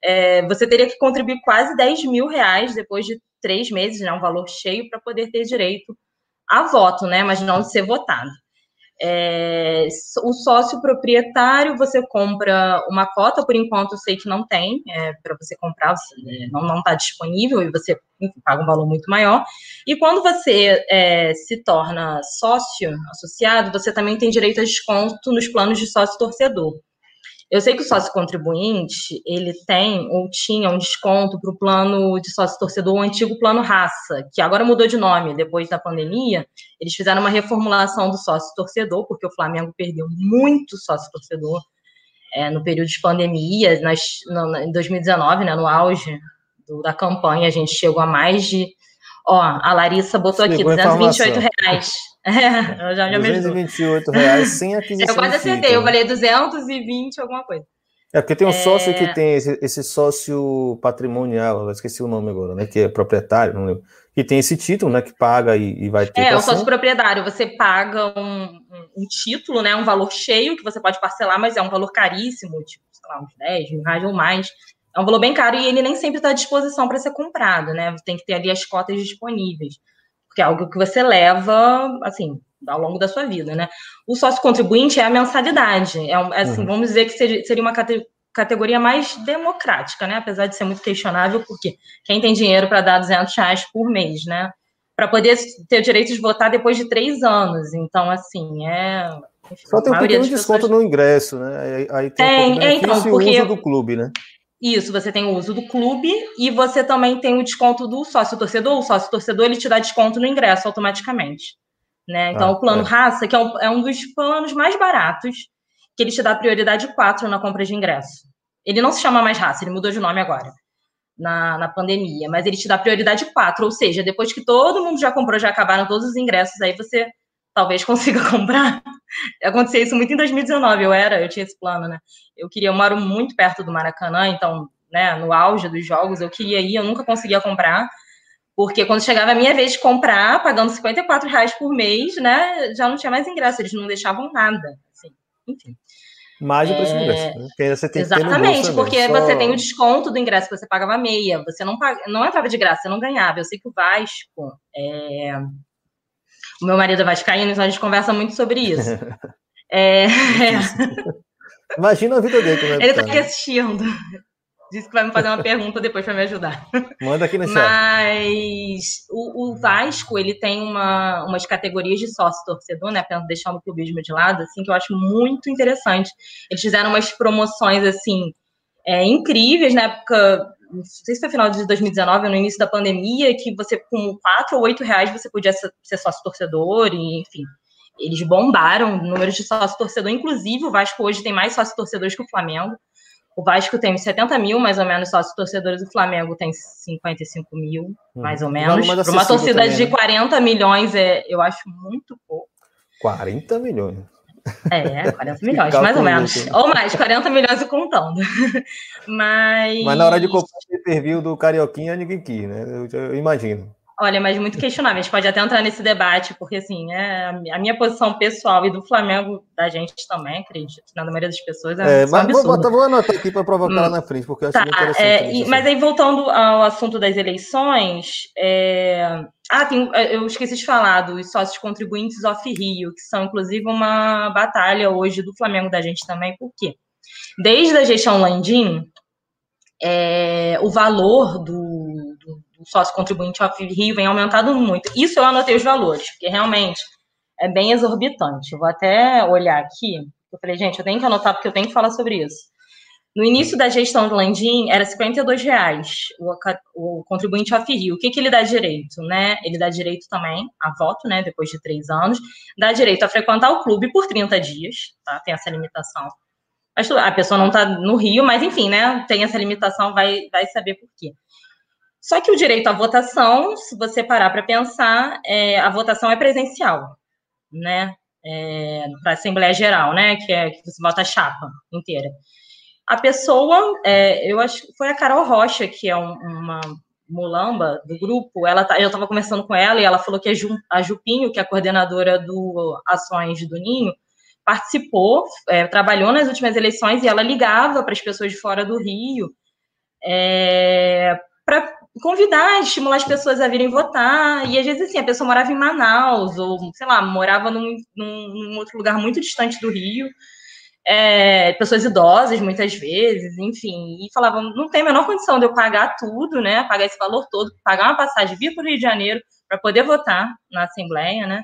é, você teria que contribuir quase 10 mil reais depois de três meses, né, um valor cheio para poder ter direito a voto, né, mas não de ser votado. É, o sócio proprietário, você compra uma cota, por enquanto eu sei que não tem, é, para você comprar, você, é, não está disponível e você enfim, paga um valor muito maior. E quando você é, se torna sócio associado, você também tem direito a desconto nos planos de sócio torcedor. Eu sei que o sócio contribuinte, ele tem ou tinha um desconto para o plano de sócio torcedor, o antigo plano raça, que agora mudou de nome depois da pandemia. Eles fizeram uma reformulação do sócio torcedor, porque o Flamengo perdeu muito sócio torcedor é, no período de pandemia, nas, no, em 2019, né, no auge do, da campanha, a gente chegou a mais de. Ó, a Larissa botou aqui, 228 reais. É, já, já 228 reais sem aquisição. Eu quase acertei, eu falei 220 alguma coisa. É, porque tem um é... sócio que tem esse, esse, sócio patrimonial, eu esqueci o nome agora, né? Que é proprietário, não lembro. Que tem esse título, né? Que paga e, e vai ter. É, o sócio proprietário, você paga um, um, título, né? Um valor cheio que você pode parcelar, mas é um valor caríssimo, tipo, sei lá, uns 10 mil reais ou mais. É um valor bem caro e ele nem sempre está à disposição para ser comprado, né? Tem que ter ali as cotas disponíveis porque é algo que você leva, assim, ao longo da sua vida, né? O sócio contribuinte é a mensalidade, é, é assim, uhum. vamos dizer que seria uma categoria mais democrática, né? Apesar de ser muito questionável, porque quem tem dinheiro para dar 200 reais por mês, né? Para poder ter o direito de votar depois de três anos. Então, assim, é. Enfim, Só tem um pequeno desconto pessoas... no ingresso, né? Aí, tem, tem um é, então, porque... uso do clube, né? Isso, você tem o uso do clube e você também tem o desconto do sócio torcedor. O sócio torcedor ele te dá desconto no ingresso automaticamente. Né? Então, ah, o plano é. raça, que é um, é um dos planos mais baratos, que ele te dá prioridade 4 na compra de ingresso. Ele não se chama mais raça, ele mudou de nome agora, na, na pandemia, mas ele te dá prioridade 4, ou seja, depois que todo mundo já comprou, já acabaram todos os ingressos, aí você talvez consiga comprar. Aconteceu isso muito em 2019, eu era, eu tinha esse plano, né? Eu queria, eu moro muito perto do Maracanã, então, né, no auge dos jogos, eu queria ir, eu nunca conseguia comprar, porque quando chegava a minha vez de comprar, pagando 54 reais por mês, né, já não tinha mais ingresso, eles não deixavam nada, assim, enfim. Mais o preço do ingresso. Né? Porque você tem Exatamente, porque Só... você tem o desconto do ingresso que você pagava meia, você não, pag... não entrava de graça, você não ganhava. Eu sei que o Vasco, é... O meu marido é vascaíno, então a gente conversa muito sobre isso. é... Imagina a vida dele. Como é Ele está aqui assistindo. Disse que vai me fazer uma pergunta depois para me ajudar. Manda aqui no chat. Mas o, o, Vasco, ele tem uma, umas categorias de sócio-torcedor, né? Deixar o clubismo de lado, assim, que eu acho muito interessante. Eles fizeram umas promoções, assim, é, incríveis na época não sei se foi final de 2019 ou no início da pandemia, que você, com 4 ou 8 reais, você podia ser sócio torcedor, e, enfim. Eles bombaram o número de sócio torcedor, inclusive o Vasco hoje tem mais sócio torcedores que o Flamengo. O Vasco tem 70 mil, mais ou menos, sócios torcedores, o Flamengo tem 55 mil, hum. mais ou menos. Para uma torcida também, de 40 né? milhões, é, eu acho muito pouco. 40 milhões. É, 40 milhões, mais ou menos. Ou mais, 40 milhões e contando. Mas. Mas na hora de comprar o pay do Carioquinha, ninguém quis, né? Eu, eu imagino. Olha, mas muito questionável. A gente pode até entrar nesse debate, porque assim, é, a minha posição pessoal e do Flamengo, da gente também, acredito, na maioria das pessoas, é, é mas vou, botar, vou anotar aqui para provocar hum, lá na frente, porque eu acho tá, interessante. É, e, mas aí, voltando ao assunto das eleições, é... ah, tem, eu esqueci de falar dos sócios contribuintes off Rio, que são inclusive uma batalha hoje do Flamengo da gente também, por quê? Desde a gestão Landim, é, o valor do o sócio contribuinte off Rio vem aumentando muito. Isso eu anotei os valores, porque realmente é bem exorbitante. Eu vou até olhar aqui. Eu falei, gente, eu tenho que anotar porque eu tenho que falar sobre isso. No início da gestão do Landim, era R$ reais o, o contribuinte off Rio. O que, que ele dá direito? Né? Ele dá direito também a voto, né, depois de três anos, dá direito a frequentar o clube por 30 dias, tá? tem essa limitação. A pessoa não está no Rio, mas enfim, né, tem essa limitação, vai, vai saber por quê. Só que o direito à votação, se você parar para pensar, é, a votação é presencial, né? É, para Assembleia Geral, né? Que é que você vota a chapa inteira. A pessoa, é, eu acho que foi a Carol Rocha, que é um, uma mulamba do grupo, ela tá, eu estava conversando com ela e ela falou que a, Ju, a Jupinho, que é a coordenadora do Ações do Ninho, participou, é, trabalhou nas últimas eleições e ela ligava para as pessoas de fora do Rio é, para convidar, estimular as pessoas a virem votar. E às vezes, assim, a pessoa morava em Manaus, ou, sei lá, morava num, num, outro lugar muito distante do Rio. É, pessoas idosas, muitas vezes, enfim, e falavam, não tem a menor condição de eu pagar tudo, né, pagar esse valor todo, pagar uma passagem, vir para o Rio de Janeiro para poder votar na Assembleia, né,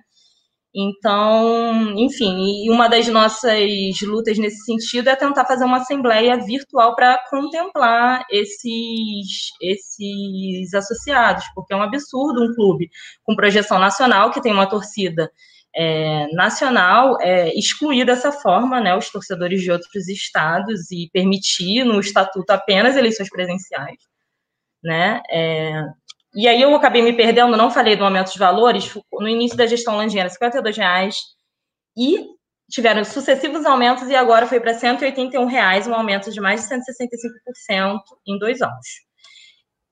então, enfim, e uma das nossas lutas nesse sentido é tentar fazer uma assembleia virtual para contemplar esses, esses associados, porque é um absurdo um clube com projeção nacional, que tem uma torcida é, nacional, é, excluir dessa forma né, os torcedores de outros estados e permitir no estatuto apenas eleições presenciais. Né? É, e aí eu acabei me perdendo, não falei do aumento de valores, no início da gestão Landiana, R$ reais e tiveram sucessivos aumentos e agora foi para R$ reais, um aumento de mais de 165% em dois anos.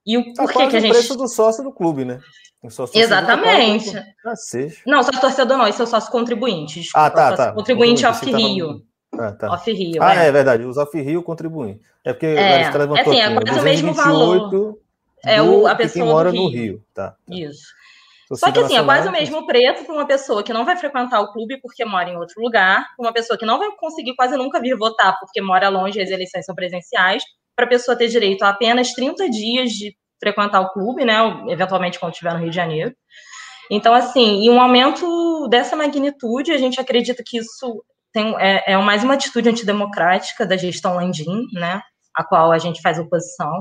E o tá por que, que a gente. o preço do sócio do clube, né? Sócio Exatamente. Ah, não, só torcedor não, esse é o sócio contribuinte. Desculpa, ah, tá, tá. Contribuinte off-Rio. Ah, tá. Off-Rio. Ah, é. é. verdade, os off-Rio contribuem. É porque é, a levantou é, assim, é quase o mesmo valor. É o, a pessoa mora do Rio. no Rio. Tá, tá. Isso. Só que assim, é quase o mesmo preço para uma pessoa que não vai frequentar o clube porque mora em outro lugar, uma pessoa que não vai conseguir quase nunca vir votar porque mora longe e as eleições são presenciais, para a pessoa ter direito a apenas 30 dias de frequentar o clube, né? Eventualmente quando estiver no Rio de Janeiro. Então, assim, e um aumento dessa magnitude, a gente acredita que isso tem, é, é mais uma atitude antidemocrática da gestão Landim, né? A qual a gente faz oposição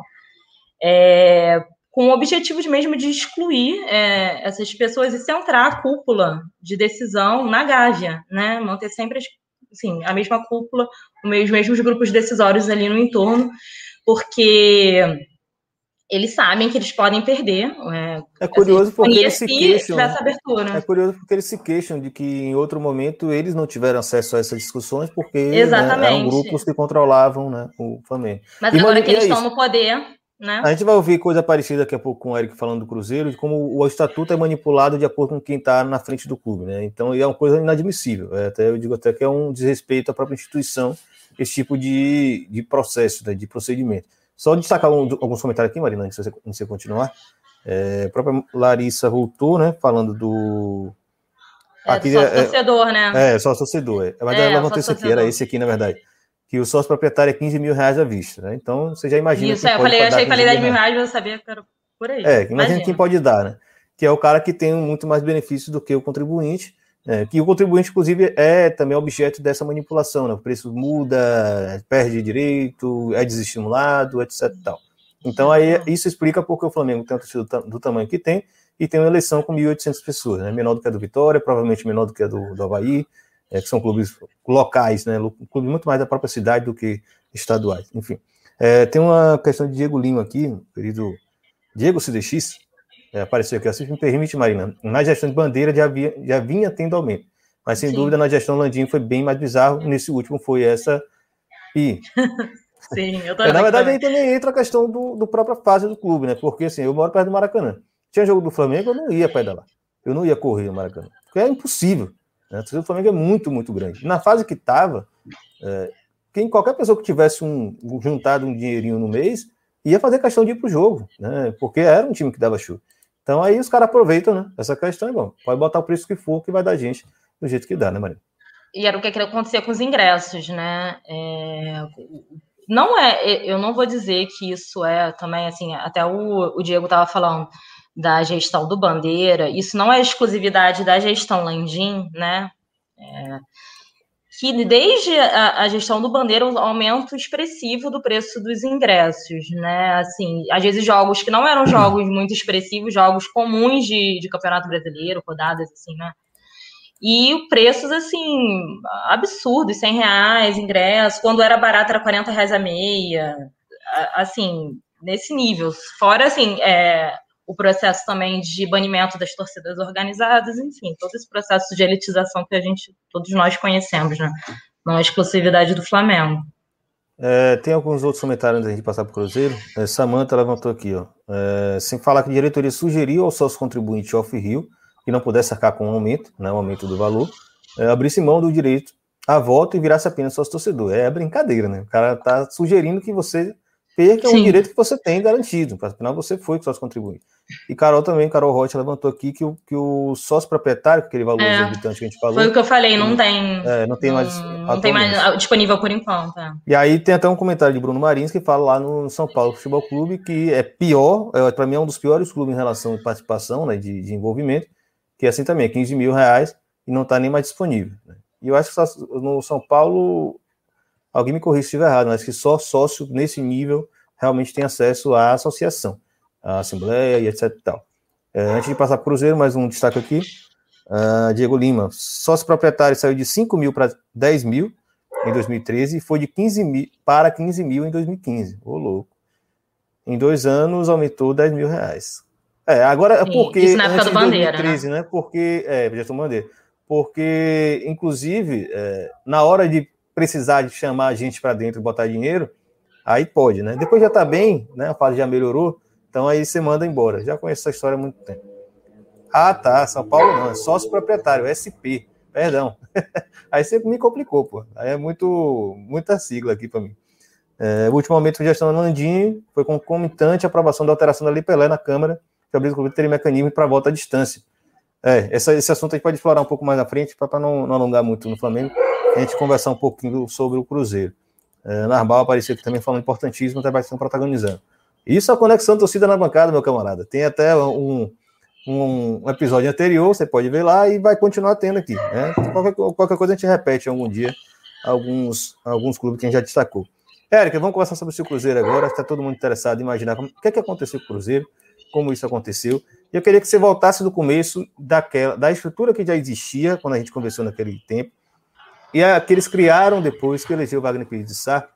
é, com o objetivo mesmo de excluir é, essas pessoas e centrar a cúpula de decisão na Gávea, né? Manter sempre assim, a mesma cúpula, os mesmos grupos decisórios ali no entorno, porque eles sabem que eles podem perder. É, é curioso assim, porque eles se queixam. É curioso porque eles se queixam de que em outro momento eles não tiveram acesso a essas discussões porque né, eram grupos que controlavam né, o Flamengo. Mas e, agora que eles é estão no poder, né? A gente vai ouvir coisa parecida daqui a pouco com o Eric falando do Cruzeiro, de como o estatuto é manipulado de acordo com quem está na frente do clube, né? Então é uma coisa inadmissível. É, até eu digo até que é um desrespeito à própria instituição esse tipo de, de processo, né, de procedimento. Só destacar um, alguns comentários aqui, Marina, antes de você, você continuar. É, a própria Larissa voltou, né? Falando do. É, aqui, sócio é, torcedor, né? É, só torcedor. É. Mas é, ela levantou esse aqui, era esse aqui, na verdade que o sócio proprietário é 15 mil reais à vista. Né? Então, você já imagina. Isso, é, eu falei, achei que falei 10 mil reais, mas eu sabia que era por aí. É, imagina, imagina quem pode dar, né? Que é o cara que tem muito mais benefício do que o contribuinte. É, que o contribuinte, inclusive, é também objeto dessa manipulação, né? O preço muda, perde direito, é desestimulado, etc. Tal. Então, aí, isso explica porque o Flamengo tem um do, do tamanho que tem e tem uma eleição com 1.800 pessoas, né? menor do que a do Vitória, provavelmente menor do que a do, do Havaí, é, que são clubes locais, né? Clubes muito mais da própria cidade do que estaduais. Enfim, é, tem uma questão de Diego Lima aqui, querido Diego CDX, é, apareceu aqui, assim me permite, Marina, na gestão de bandeira já, havia, já vinha tendo aumento. Mas sem Sim. dúvida na gestão Landim foi bem mais bizarro. Nesse último foi essa e Sim, eu é, Na verdade, aí também entra a questão do, do própria fase do clube, né? Porque assim, eu moro perto do Maracanã. Tinha jogo do Flamengo, eu não ia pedalar. Eu não ia correr no Maracanã. Porque é impossível. Né? O Flamengo é muito, muito grande. Na fase que estava, é, quem, qualquer pessoa que tivesse um, juntado um dinheirinho no mês ia fazer questão de ir para o jogo, né? Porque era um time que dava show. Então aí os caras aproveitam, né? Essa questão é bom. Pode botar o preço que for, que vai dar gente do jeito que dá, né, Maria? E era o que acontecia com os ingressos, né? É, não é, eu não vou dizer que isso é também assim, até o, o Diego estava falando da gestão do Bandeira, isso não é exclusividade da gestão Landim, né? É, que desde a, a, gestão do Bandeira, o aumento expressivo do preço dos ingressos, né? Assim, às vezes jogos que não eram jogos muito expressivos, jogos comuns de, de campeonato brasileiro, rodadas assim, né? E preços, assim, absurdos, 100 reais, ingresso. Quando era barato, era 40 reais a meia. Assim, nesse nível. Fora, assim, é, o processo também de banimento das torcidas organizadas, enfim, todo esse processo de elitização que a gente, todos nós conhecemos, né? Não é exclusividade do Flamengo. É, tem alguns outros comentários antes de passar para o Cruzeiro. É, Samanta levantou aqui, ó. É, sem falar que a diretoria sugeriu ao sócio contribuinte off-rio que não pudesse arcar com um aumento, né, um aumento do valor, é, abrisse mão do direito a voto e virasse apenas sócio torcedor. É brincadeira, né? O cara está sugerindo que você perca Sim. um direito que você tem garantido, afinal você foi sócio contribuinte. E Carol também, Carol Rocha levantou aqui que o, que o sócio proprietário, aquele valor é, exorbitante que a gente falou. Foi o que eu falei, não tem. É, não tem não, mais. Não tem mais disponível por enquanto. É. E aí tem até um comentário de Bruno Marins que fala lá no São Paulo Futebol Clube que é pior, é, para mim é um dos piores clubes em relação à participação, né, de, de envolvimento, que é assim também, 15 mil reais e não está nem mais disponível. Né? E eu acho que no São Paulo, alguém me corrija se estiver errado, mas que só sócio nesse nível realmente tem acesso à associação, à Assembleia e etc. Tal. É, antes de passar para o Cruzeiro, mais um destaque aqui. Uh, Diego Lima, sócio proprietário saiu de 5 mil para 10 mil em 2013 e foi de 15 mil para 15 mil em 2015. Ô, louco. Em dois anos aumentou 10 mil reais. É, agora é porque. Isso na época do Bandeira. 2013, né? né? Porque. É, Gestão Bandeira. Porque, inclusive, é, na hora de precisar de chamar a gente para dentro e botar dinheiro, aí pode, né? Depois já tá bem, né? A fase já melhorou, então aí você manda embora. Já conheço essa história há muito tempo. Ah, tá. São Paulo não, é sócio proprietário, SP. Perdão. aí você me complicou, pô. Aí é muito, muita sigla aqui para mim. É, o último momento de gestão da Landim foi concomitante à aprovação da alteração da Lei Pelé na Câmara que a Brisa Clube teria mecanismo para volta à distância. É, essa, esse assunto a gente pode explorar um pouco mais na frente, para não, não, alongar muito no Flamengo, a gente conversar um pouquinho sobre o Cruzeiro. É, Narbal apareceu aqui também falando importantíssimo, até vai estão protagonizando. Isso é a conexão torcida na bancada, meu camarada. Tem até um, um, episódio anterior, você pode ver lá e vai continuar tendo aqui. Né? Qualquer, qualquer, coisa a gente repete algum dia alguns, alguns clubes que a gente já destacou. Érica, vamos conversar sobre o Cruzeiro agora. Está todo mundo interessado em imaginar como, o que, é que aconteceu com o Cruzeiro como isso aconteceu. E eu queria que você voltasse do começo daquela, da estrutura que já existia quando a gente conversou naquele tempo, e a que eles criaram depois que elegeu Wagner Pires de Sá,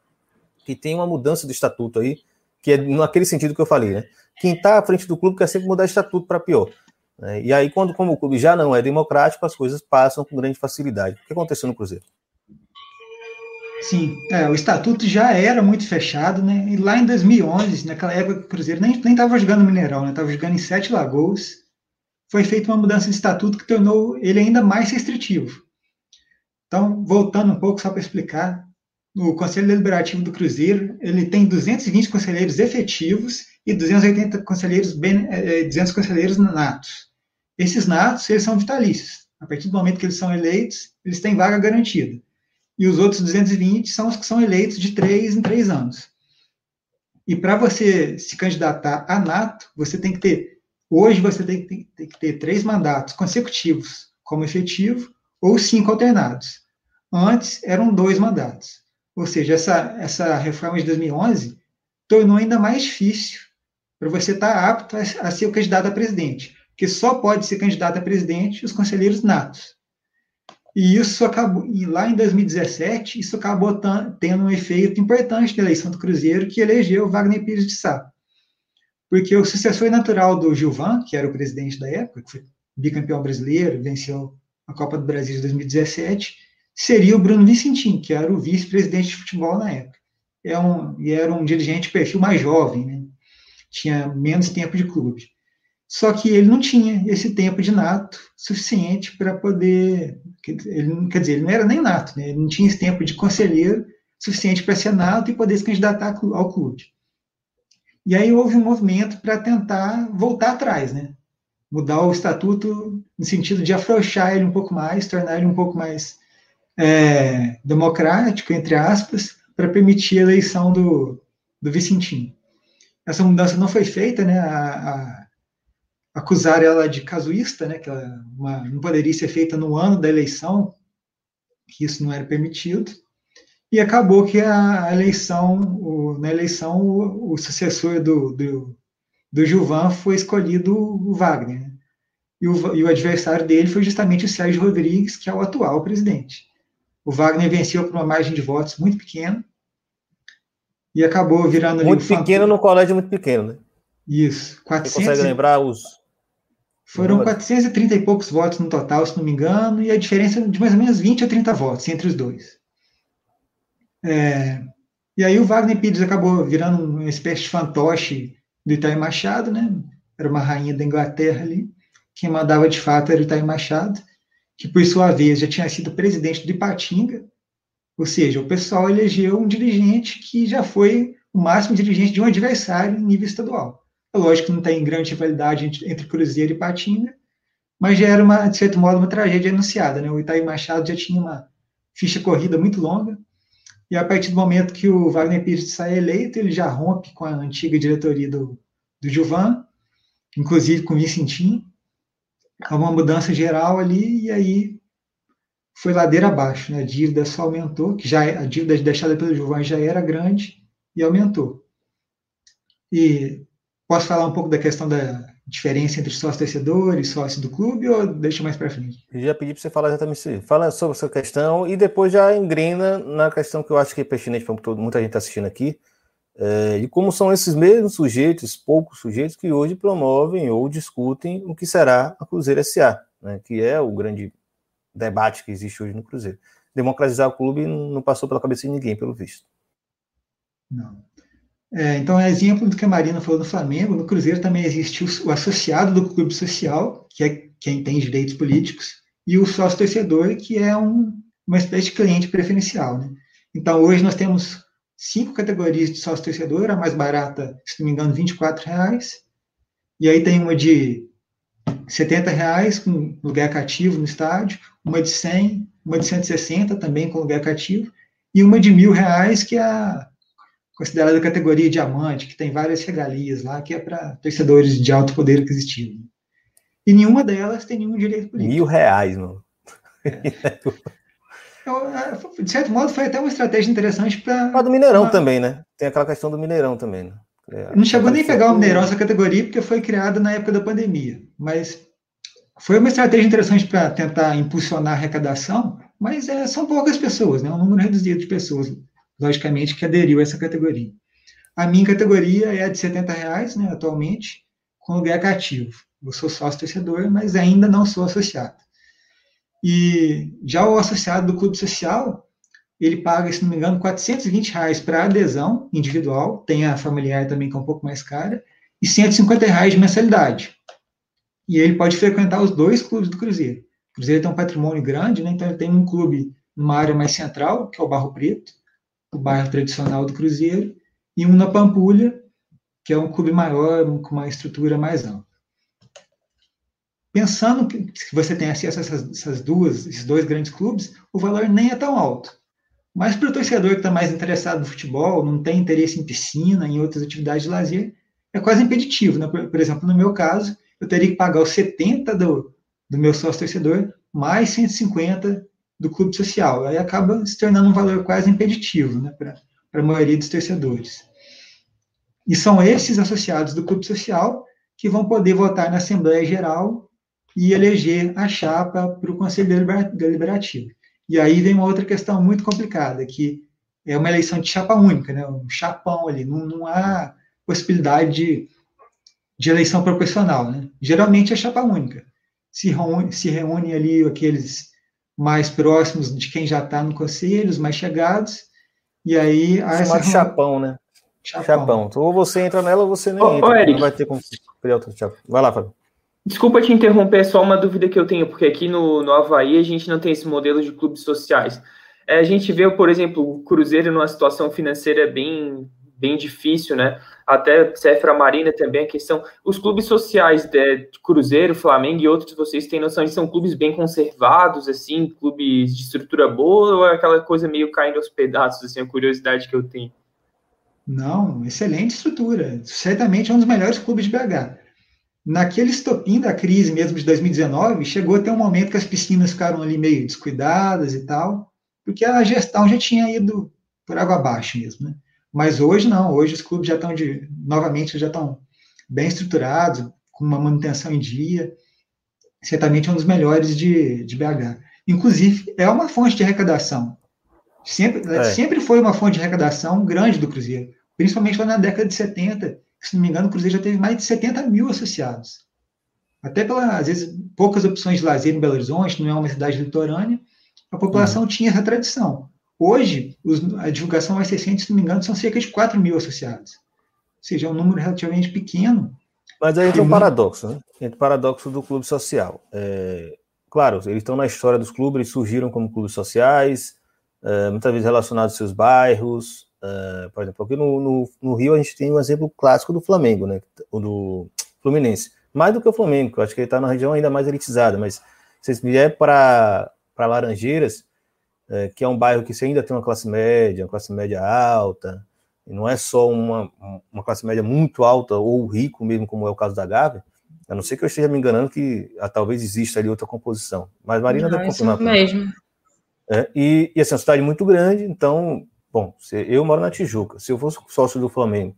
que tem uma mudança do estatuto aí, que é naquele sentido que eu falei, né? Quem está à frente do clube quer sempre mudar estatuto para pior. Né? E aí, quando como o clube já não é democrático, as coisas passam com grande facilidade. O que aconteceu no Cruzeiro? Sim, é, o estatuto já era muito fechado, né? E lá em 2011, naquela época, o Cruzeiro nem estava jogando Mineirão, né? Estava jogando em Sete Lagoas. Foi feita uma mudança de estatuto que tornou ele ainda mais restritivo. Então, voltando um pouco só para explicar, o Conselho Deliberativo do Cruzeiro ele tem 220 conselheiros efetivos e 280 conselheiros, 200 conselheiros natos. Esses natos eles são vitalícios. A partir do momento que eles são eleitos, eles têm vaga garantida e os outros 220 são os que são eleitos de três em três anos. E para você se candidatar a nato, você tem que ter, hoje você tem, tem, tem que ter três mandatos consecutivos como efetivo ou cinco alternados. Antes eram dois mandatos. Ou seja, essa, essa reforma de 2011 tornou ainda mais difícil para você estar apto a, a ser o candidato a presidente, porque só pode ser candidato a presidente os conselheiros natos. E isso acabou, e lá em 2017, isso acabou tendo um efeito importante na eleição do Cruzeiro, que elegeu Wagner Pires de Sá. Porque o sucessor natural do Gilvan, que era o presidente da época, que foi bicampeão brasileiro, venceu a Copa do Brasil de 2017, seria o Bruno Vicentim, que era o vice-presidente de futebol na época. É um, e era um dirigente de perfil mais jovem, né? tinha menos tempo de clube. Só que ele não tinha esse tempo de nato suficiente para poder. Ele, quer dizer, ele não era nem nato, né? ele não tinha esse tempo de conselheiro suficiente para ser nato e poder se candidatar ao clube. E aí houve um movimento para tentar voltar atrás, né? mudar o estatuto no sentido de afrouxar ele um pouco mais, tornar ele um pouco mais é, democrático, entre aspas, para permitir a eleição do, do Vicentinho. Essa mudança não foi feita, né? A, a, acusar ela de casuísta, né? Que ela uma, não poderia ser feita no ano da eleição, que isso não era permitido. E acabou que a, eleição, o, na eleição, o, o sucessor do, do, do Gilvan foi escolhido o Wagner. E, o, e o adversário dele foi justamente o Sérgio Rodrigues, que é o atual presidente. O Wagner venceu por uma margem de votos muito pequena e acabou virando... Muito pequeno no colégio muito pequeno, né? Isso. 400... Você consegue lembrar os... Foram 430 e poucos votos no total, se não me engano, e a diferença de mais ou menos 20 a 30 votos entre os dois. É, e aí o Wagner Pires acabou virando uma espécie de fantoche do Itaí Machado, né? Era uma rainha da Inglaterra ali. Quem mandava de fato era o Itaí Machado, que por sua vez já tinha sido presidente do Ipatinga. Ou seja, o pessoal elegeu um dirigente que já foi o máximo dirigente de um adversário em nível estadual. É lógico que não tem grande rivalidade entre Cruzeiro e Ipatinga, mas já era, uma, de certo modo, uma tragédia anunciada. Né? O Itaí Machado já tinha uma ficha corrida muito longa, e a partir do momento que o Wagner Pires sai eleito, ele já rompe com a antiga diretoria do, do Gilvan, inclusive com o Vicentinho. Há uma mudança geral ali, e aí foi ladeira abaixo. Né? A dívida só aumentou, que já a dívida deixada pelo Gilvan já era grande e aumentou. E posso falar um pouco da questão da diferença entre sócio torcedor e sócio do clube ou deixa mais para frente? Eu já pedi para você falar exatamente isso. Fala sobre essa questão e depois já engrena na questão que eu acho que é pertinente para muita gente tá assistindo aqui, é, e como são esses mesmos sujeitos, poucos sujeitos, que hoje promovem ou discutem o que será a Cruzeiro SA, né, que é o grande debate que existe hoje no Cruzeiro. Democratizar o clube não passou pela cabeça de ninguém, pelo visto. Não. É, então, é exemplo do que a Marina falou no Flamengo, no Cruzeiro também existe o, o associado do clube social, que é quem tem direitos políticos, e o sócio-torcedor, que é um, uma espécie de cliente preferencial. Né? Então, hoje nós temos cinco categorias de sócio-torcedor, a mais barata, se não me engano, R$ reais, e aí tem uma de R$ reais com lugar cativo no estádio, uma de 100, uma de 160 também com lugar cativo, e uma de mil reais, que é a considerada categoria diamante, que tem várias regalias lá, que é para torcedores de alto poder aquisitivo. E nenhuma delas tem nenhum direito político. Mil reais, mano. É. de certo modo, foi até uma estratégia interessante para. Para do Mineirão pra... também, né? Tem aquela questão do Mineirão também, né? É, não chegou nem a pegar o Mineirão essa categoria, porque foi criada na época da pandemia. Mas foi uma estratégia interessante para tentar impulsionar a arrecadação, mas é, são poucas pessoas, né? Um número reduzido de pessoas logicamente, que aderiu a essa categoria. A minha categoria é a de 70 reais, né, atualmente, com lugar cativo. Eu sou sócio torcedor, mas ainda não sou associado. E já o associado do clube social, ele paga, se não me engano, 420 reais para adesão individual, tem a familiar também que é um pouco mais cara, e 150 reais de mensalidade. E ele pode frequentar os dois clubes do Cruzeiro. O Cruzeiro tem um patrimônio grande, né? então ele tem um clube numa área mais central, que é o Barro Preto, o bairro tradicional do Cruzeiro, e um na Pampulha, que é um clube maior, com uma estrutura mais ampla. Pensando que você tem acesso a essas, essas duas, esses dois grandes clubes, o valor nem é tão alto. Mas para o torcedor que está mais interessado no futebol, não tem interesse em piscina, em outras atividades de lazer, é quase impeditivo. Né? Por, por exemplo, no meu caso, eu teria que pagar os 70 do, do meu sócio torcedor, mais 150 do clube social. Aí acaba se tornando um valor quase impeditivo né, para a maioria dos torcedores. E são esses associados do clube social que vão poder votar na Assembleia Geral e eleger a chapa para o Conselho Deliberativo. E aí vem uma outra questão muito complicada, que é uma eleição de chapa única, né, um chapão ali, não, não há possibilidade de, de eleição proporcional. Né? Geralmente é chapa única. se reúne, se reúne ali aqueles mais próximos de quem já está no conselho, os mais chegados, e aí... A essa chapão, né? Chapão. chapão. Então, ou você entra nela ou você nem ô, entra. Ô, Eric, não vai ter como Vai lá, Fábio. Desculpa te interromper, só uma dúvida que eu tenho, porque aqui no, no Havaí a gente não tem esse modelo de clubes sociais. É, a gente vê, por exemplo, o Cruzeiro numa situação financeira bem, bem difícil, né? Até Cefra Marina também, a questão. Os clubes sociais de Cruzeiro, Flamengo e outros, vocês têm noção de são clubes bem conservados, assim, clubes de estrutura boa, ou é aquela coisa meio caindo aos pedaços, assim, a curiosidade que eu tenho? Não, excelente estrutura. Certamente é um dos melhores clubes de BH. Naquele estopim da crise mesmo de 2019, chegou até um momento que as piscinas ficaram ali meio descuidadas e tal porque a gestão já tinha ido por água abaixo mesmo, né? Mas hoje não, hoje os clubes já estão de, novamente já estão bem estruturados, com uma manutenção em dia, certamente é um dos melhores de, de BH. Inclusive, é uma fonte de arrecadação. Sempre, é. sempre foi uma fonte de arrecadação grande do Cruzeiro, principalmente lá na década de 70, se não me engano, o Cruzeiro já teve mais de 70 mil associados. Até pela, às vezes, poucas opções de lazer em Belo Horizonte, não é uma cidade litorânea, a população uhum. tinha essa tradição. Hoje, os, a divulgação mais recente, se não me engano, são cerca de 4 mil associados. Ou seja, é um número relativamente pequeno. Mas aí entra um paradoxo, né? Entra o paradoxo do clube social. É, claro, eles estão na história dos clubes, eles surgiram como clubes sociais, é, muitas vezes relacionados aos seus bairros. É, por exemplo, aqui no, no, no, Rio a gente tem um exemplo clássico do Flamengo, né? O do Fluminense. Mais do que o Flamengo, eu acho que ele está na região ainda mais elitizada, mas se vier para para Laranjeiras, é, que é um bairro que você ainda tem uma classe média, uma classe média alta, e não é só uma, uma classe média muito alta ou rico mesmo, como é o caso da Gávea, a não ser que eu esteja me enganando que ah, talvez exista ali outra composição. Mas Marina não, deve confirmar. mesmo. É, e, e assim, é uma cidade muito grande, então, bom, eu moro na Tijuca. Se eu fosse sócio do Flamengo,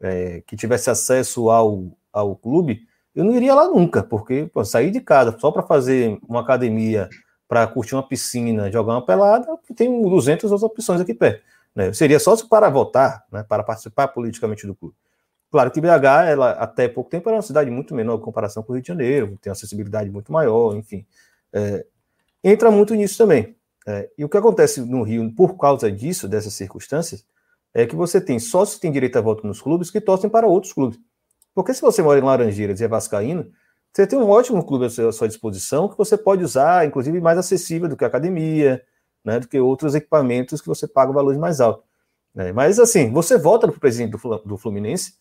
é, que tivesse acesso ao, ao clube, eu não iria lá nunca, porque pô, sair de casa só para fazer uma academia para curtir uma piscina, jogar uma pelada, tem 200 outras opções aqui perto. Né? Seria só para votar, né, para participar politicamente do clube. Claro que BH, ela, até pouco tempo, era uma cidade muito menor em comparação com o Rio de Janeiro, tem acessibilidade muito maior, enfim. É, entra muito nisso também. É, e o que acontece no Rio, por causa disso, dessas circunstâncias, é que você tem sócios que têm direito a voto nos clubes que torcem para outros clubes. Porque se você mora em Laranjeiras e é vascaíno, você tem um ótimo clube à sua disposição que você pode usar, inclusive mais acessível do que a academia, né, do que outros equipamentos que você paga valores mais altos. Né? Mas assim, você vota no presidente do Fluminense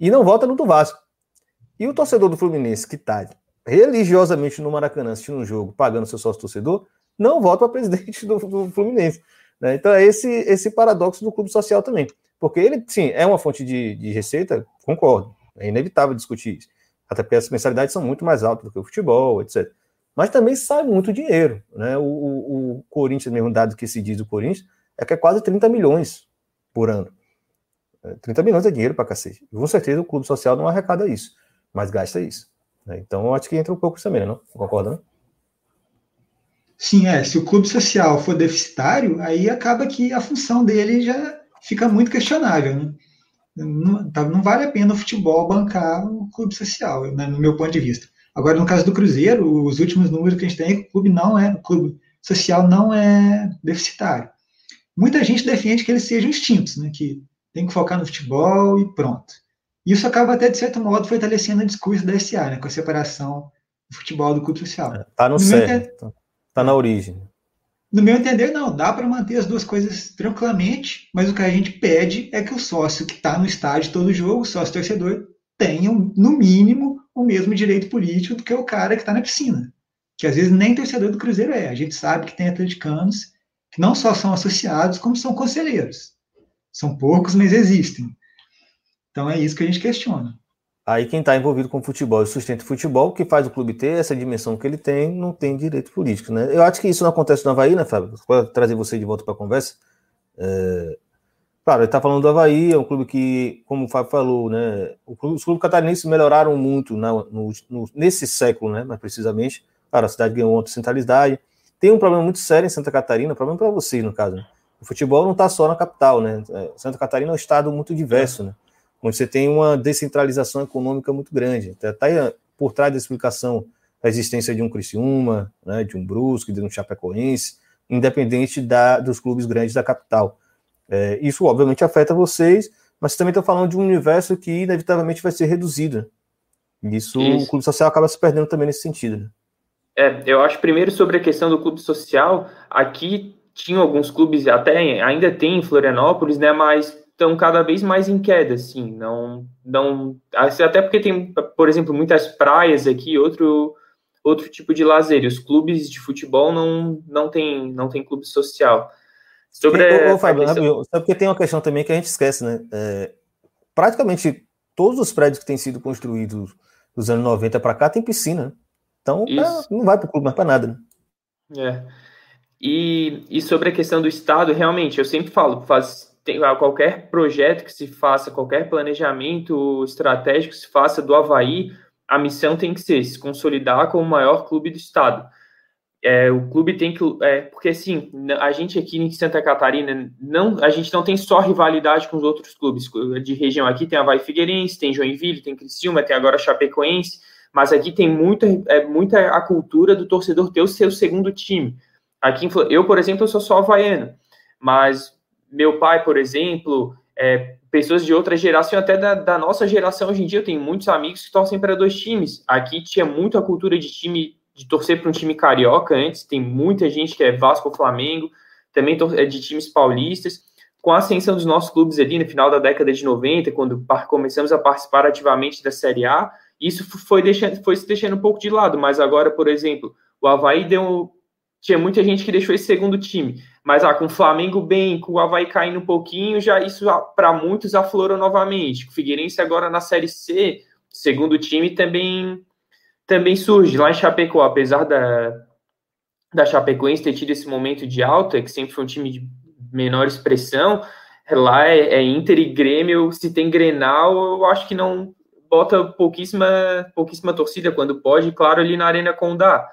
e não vota no do Vasco. E o torcedor do Fluminense que está religiosamente no Maracanã assistindo um jogo, pagando seu sócio torcedor, não vota para presidente do, do Fluminense. Né? Então é esse, esse paradoxo do clube social também. Porque ele, sim, é uma fonte de, de receita, concordo. É inevitável discutir isso até porque as mensalidades são muito mais altas do que o futebol, etc. Mas também sai muito dinheiro. Né? O, o, o Corinthians, mesmo dado que se diz do Corinthians, é que é quase 30 milhões por ano. 30 é, milhões é dinheiro para cacete. Com certeza o clube social não arrecada isso, mas gasta isso. Né? Então acho que entra um pouco isso também, não? Concorda? Não? Sim, é. Se o clube social for deficitário, aí acaba que a função dele já fica muito questionável, né? não, tá, não vale a pena o futebol bancar o clube social, né, no meu ponto de vista. Agora, no caso do Cruzeiro, os últimos números que a gente tem é que o clube não é, o clube social não é deficitário. Muita gente defende que eles sejam extintos, né, que tem que focar no futebol e pronto. Isso acaba até, de certo modo, fortalecendo o discurso da SA, né, com a separação do futebol do clube social. Está no, no cerne, está na origem. No meu entender, não, dá para manter as duas coisas tranquilamente, mas o que a gente pede é que o sócio que está no estádio todo jogo, o sócio torcedor, tenha, no mínimo, o mesmo direito político do que o cara que está na piscina. Que às vezes nem torcedor do Cruzeiro é. A gente sabe que tem atleticanos que não só são associados, como são conselheiros. São poucos, mas existem. Então é isso que a gente questiona. Aí quem está envolvido com futebol e sustenta o futebol, que faz o clube ter essa dimensão que ele tem, não tem direito político, né? Eu acho que isso não acontece no Havaí, né, Fábio? Vou trazer você de volta para a conversa. É... Claro, ele está falando do Havaí, é um clube que, como o Fábio falou, né? Clube, os clubes catarinenses melhoraram muito na, no, no, nesse século, né? Mais precisamente. Claro, a cidade ganhou outra centralidade. Tem um problema muito sério em Santa Catarina, problema para vocês, no caso. Né? O futebol não está só na capital, né? É, Santa Catarina é um estado muito diverso, né? Onde você tem uma descentralização econômica muito grande. Está tá por trás da explicação a existência de um Criciúma, né, de um Brusque, de um Chapecoense, independente da, dos clubes grandes da capital. É, isso, obviamente, afeta vocês, mas também estou falando de um universo que, inevitavelmente, vai ser reduzido. Isso, isso. o clube social acaba se perdendo também nesse sentido. Né? É, eu acho primeiro sobre a questão do clube social, aqui tinham alguns clubes, até ainda tem em Florianópolis, né, mas estão cada vez mais em queda, assim, não, não, assim, até porque tem, por exemplo, muitas praias aqui, outro, outro tipo de lazer, e os clubes de futebol não, não tem, não tem clube social. Sobre ô, ô, Fábio, questão... sabe porque tem uma questão também que a gente esquece, né, é, praticamente todos os prédios que têm sido construídos dos anos 90 para cá tem piscina, né? Então, é, não vai para o clube mais para nada. Né? É. E, e sobre a questão do Estado, realmente, eu sempre falo, faz, tem, qualquer projeto que se faça, qualquer planejamento estratégico que se faça do Havaí, a missão tem que ser se consolidar como o maior clube do Estado. É, o clube tem que. É, porque assim, a gente aqui em Santa Catarina, não, a gente não tem só rivalidade com os outros clubes de região. Aqui tem Havaí Figueirense, tem Joinville, tem Criciúma, tem agora Chapecoense mas aqui tem muita, é, muita a cultura do torcedor ter o seu segundo time. Aqui, eu, por exemplo, eu sou só havaiano, mas meu pai, por exemplo, é, pessoas de outra geração, até da, da, nossa geração hoje em dia, eu tenho muitos amigos que torcem para dois times. Aqui tinha muito a cultura de time, de torcer para um time carioca antes, tem muita gente que é Vasco Flamengo, também é de times paulistas. Com a ascensão dos nossos clubes ali no final da década de 90, quando começamos a participar ativamente da Série A, isso foi, deixando, foi se deixando um pouco de lado, mas agora, por exemplo, o Havaí deu. Tinha muita gente que deixou esse segundo time, mas ah, com o Flamengo bem, com o Havaí caindo um pouquinho, já isso ah, para muitos aflorou novamente. O Figueirense agora na Série C, segundo time, também, também surge. Lá em Chapecó, apesar da, da Chapecoense ter tido esse momento de alta, que sempre foi um time de menor expressão, lá é, é Inter e Grêmio, se tem Grenal, eu acho que não bota pouquíssima, pouquíssima torcida quando pode, claro, ali na Arena Condá.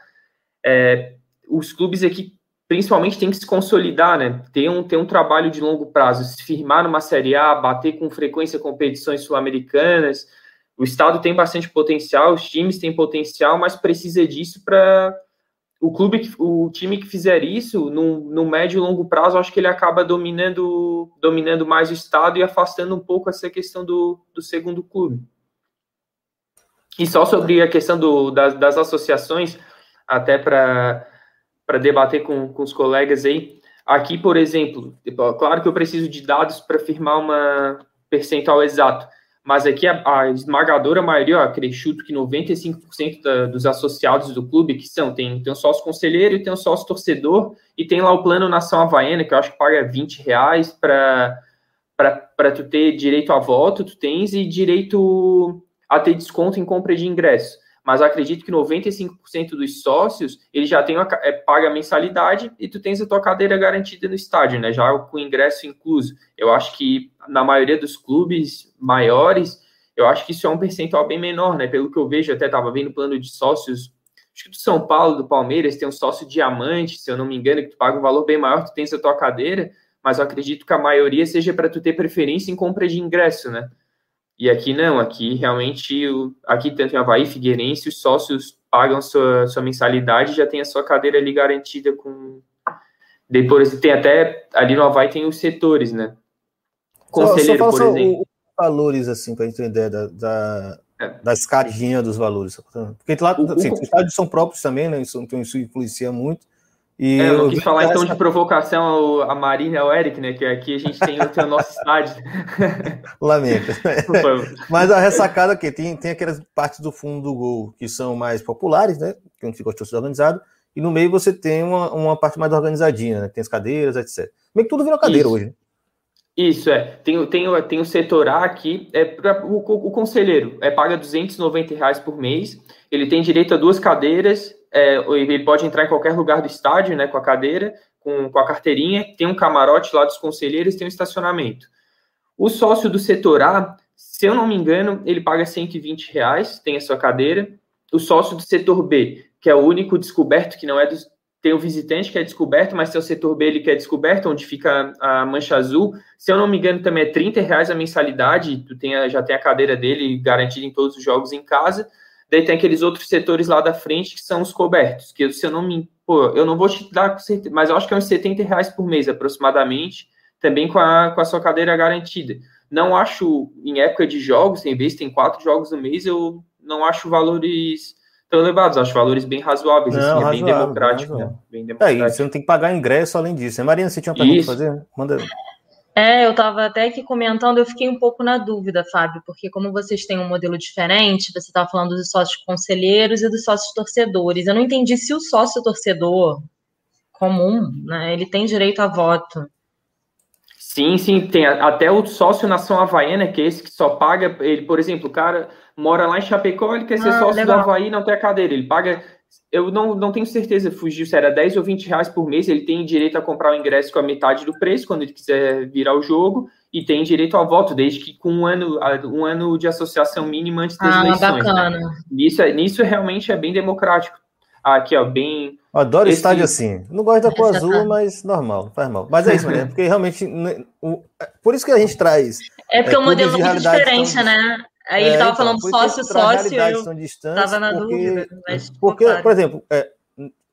É, os clubes aqui, principalmente, têm que se consolidar, né? Ter um, ter um trabalho de longo prazo, se firmar numa Série A, bater com frequência competições sul-americanas. O Estado tem bastante potencial, os times têm potencial, mas precisa disso para o clube, o time que fizer isso, no, no médio e longo prazo, acho que ele acaba dominando, dominando mais o Estado e afastando um pouco essa questão do, do segundo clube. E só sobre a questão do, das, das associações, até para debater com, com os colegas aí. Aqui, por exemplo, tipo, claro que eu preciso de dados para firmar uma percentual exato, mas aqui a, a esmagadora maioria, acredito que 95% da, dos associados do clube, que são, tem, tem um sócio conselheiro, tem um sócio torcedor, e tem lá o plano Nação Havaiana, que eu acho que paga 20 reais para tu ter direito a voto, tu tens, e direito a ter desconto em compra de ingresso. Mas acredito que 95% dos sócios, ele já tem é, paga a mensalidade e tu tens a tua cadeira garantida no estádio, né? Já com ingresso incluso. Eu acho que na maioria dos clubes maiores, eu acho que isso é um percentual bem menor, né? Pelo que eu vejo, até estava vendo plano de sócios, acho que do São Paulo, do Palmeiras, tem um sócio diamante, se eu não me engano, que tu paga um valor bem maior, tu tens a tua cadeira, mas eu acredito que a maioria seja para tu ter preferência em compra de ingresso, né? E aqui não, aqui realmente, aqui tanto em Havaí, Figueirense, os sócios pagam sua, sua mensalidade e já tem a sua cadeira ali garantida com. Depois tem até, ali no Havaí tem os setores, né? Conselheiro, só, só por exemplo. Os valores, assim, para entender da, da, é. da escadinha dos valores. Porque lá, assim, o, os estádios são próprios também, né? Isso, então isso influencia muito. E é, eu não quis falar então de provocação a Marina e ao Eric, né? Que aqui a gente tem, tem o nosso estádio. Lamento. Mas a ressacada aqui tem, tem aquelas partes do fundo do gol que são mais populares, né? Que onde fica o torcedor organizado. E no meio você tem uma, uma parte mais organizadinha, né? Tem as cadeiras, etc. Meio que tudo virou cadeira Isso. hoje. Né? Isso, é. Tem, tem, tem o setor A aqui, é pra, o, o, o conselheiro é paga 290 reais por mês, ele tem direito a duas cadeiras é, ele pode entrar em qualquer lugar do estádio, né, com a cadeira, com, com a carteirinha, tem um camarote lá dos conselheiros, tem um estacionamento. O sócio do setor A, se eu não me engano, ele paga 120 reais, tem a sua cadeira. O sócio do setor B, que é o único descoberto, que não é do, tem o visitante que é descoberto, mas tem o setor B ele que é descoberto, onde fica a mancha azul. Se eu não me engano, também é 30 reais a mensalidade, tu tem a, já tem a cadeira dele garantida em todos os jogos em casa. Daí tem aqueles outros setores lá da frente que são os cobertos, que se eu não me. Pô, eu não vou te dar com certeza, mas eu acho que é uns 70 reais por mês aproximadamente, também com a, com a sua cadeira garantida. Não acho, em época de jogos, tem vezes tem quatro jogos no mês, eu não acho valores tão elevados, acho valores bem razoáveis, não, assim, razoável, é bem democrático, né? Bem democrático. É, e você não tem que pagar ingresso além disso. Né? Marina, você tinha uma pergunta Isso. pra fazer? Manda. É, eu estava até aqui comentando, eu fiquei um pouco na dúvida, Fábio, porque como vocês têm um modelo diferente, você estava falando dos sócios conselheiros e dos sócios torcedores. Eu não entendi se o sócio torcedor comum, né, ele tem direito a voto. Sim, sim, tem até o sócio nação havaiana, que é esse que só paga, ele, por exemplo, o cara mora lá em Chapecó, ele quer ser ah, sócio legal. do Havaí, não tem a cadeira, ele paga eu não, não tenho certeza, fugiu se era 10 ou 20 reais por mês. Ele tem direito a comprar o ingresso com a metade do preço quando ele quiser virar o jogo e tem direito ao voto, desde que com um ano, um ano de associação mínima antes das ah, eleições. Né? Bacana. Né? Nisso, nisso realmente é bem democrático. Aqui, ó, bem. Eu adoro esse... estádio assim. Não gosto da cor azul, mas normal, não faz mal. Mas é isso, né? Porque realmente. Por isso que a gente traz. É porque é, o modelo é muito diferente, tão... né? Aí é, ele estava então, falando sócio, sócio, eu estava na porque, dúvida. porque, por exemplo, é,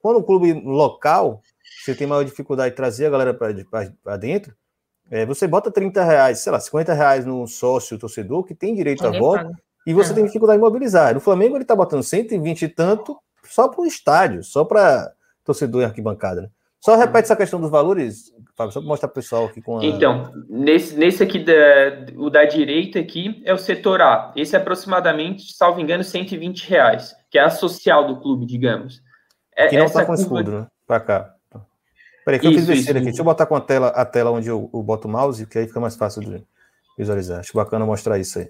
quando o clube local, você tem maior dificuldade de trazer a galera para dentro, é, você bota 30 reais, sei lá, 50 reais no sócio torcedor que tem direito Ninguém a voto, paga. e você é. tem dificuldade de mobilizar. No Flamengo ele está botando 120 e tanto só para o estádio, só para torcedor em arquibancada. Né? Só repete essa questão dos valores, Fábio, só para mostrar para o pessoal aqui com a... Então, nesse, nesse aqui, da, o da direita aqui é o setor A. Esse é aproximadamente, salvo engano, 120 reais, que é a social do clube, digamos. É, que não está com curva... escudo, né? Para cá. Peraí, que isso, eu fiz besteira aqui. Deixa eu botar com a tela, a tela onde eu, eu boto o mouse, que aí fica mais fácil de visualizar. Acho bacana mostrar isso aí.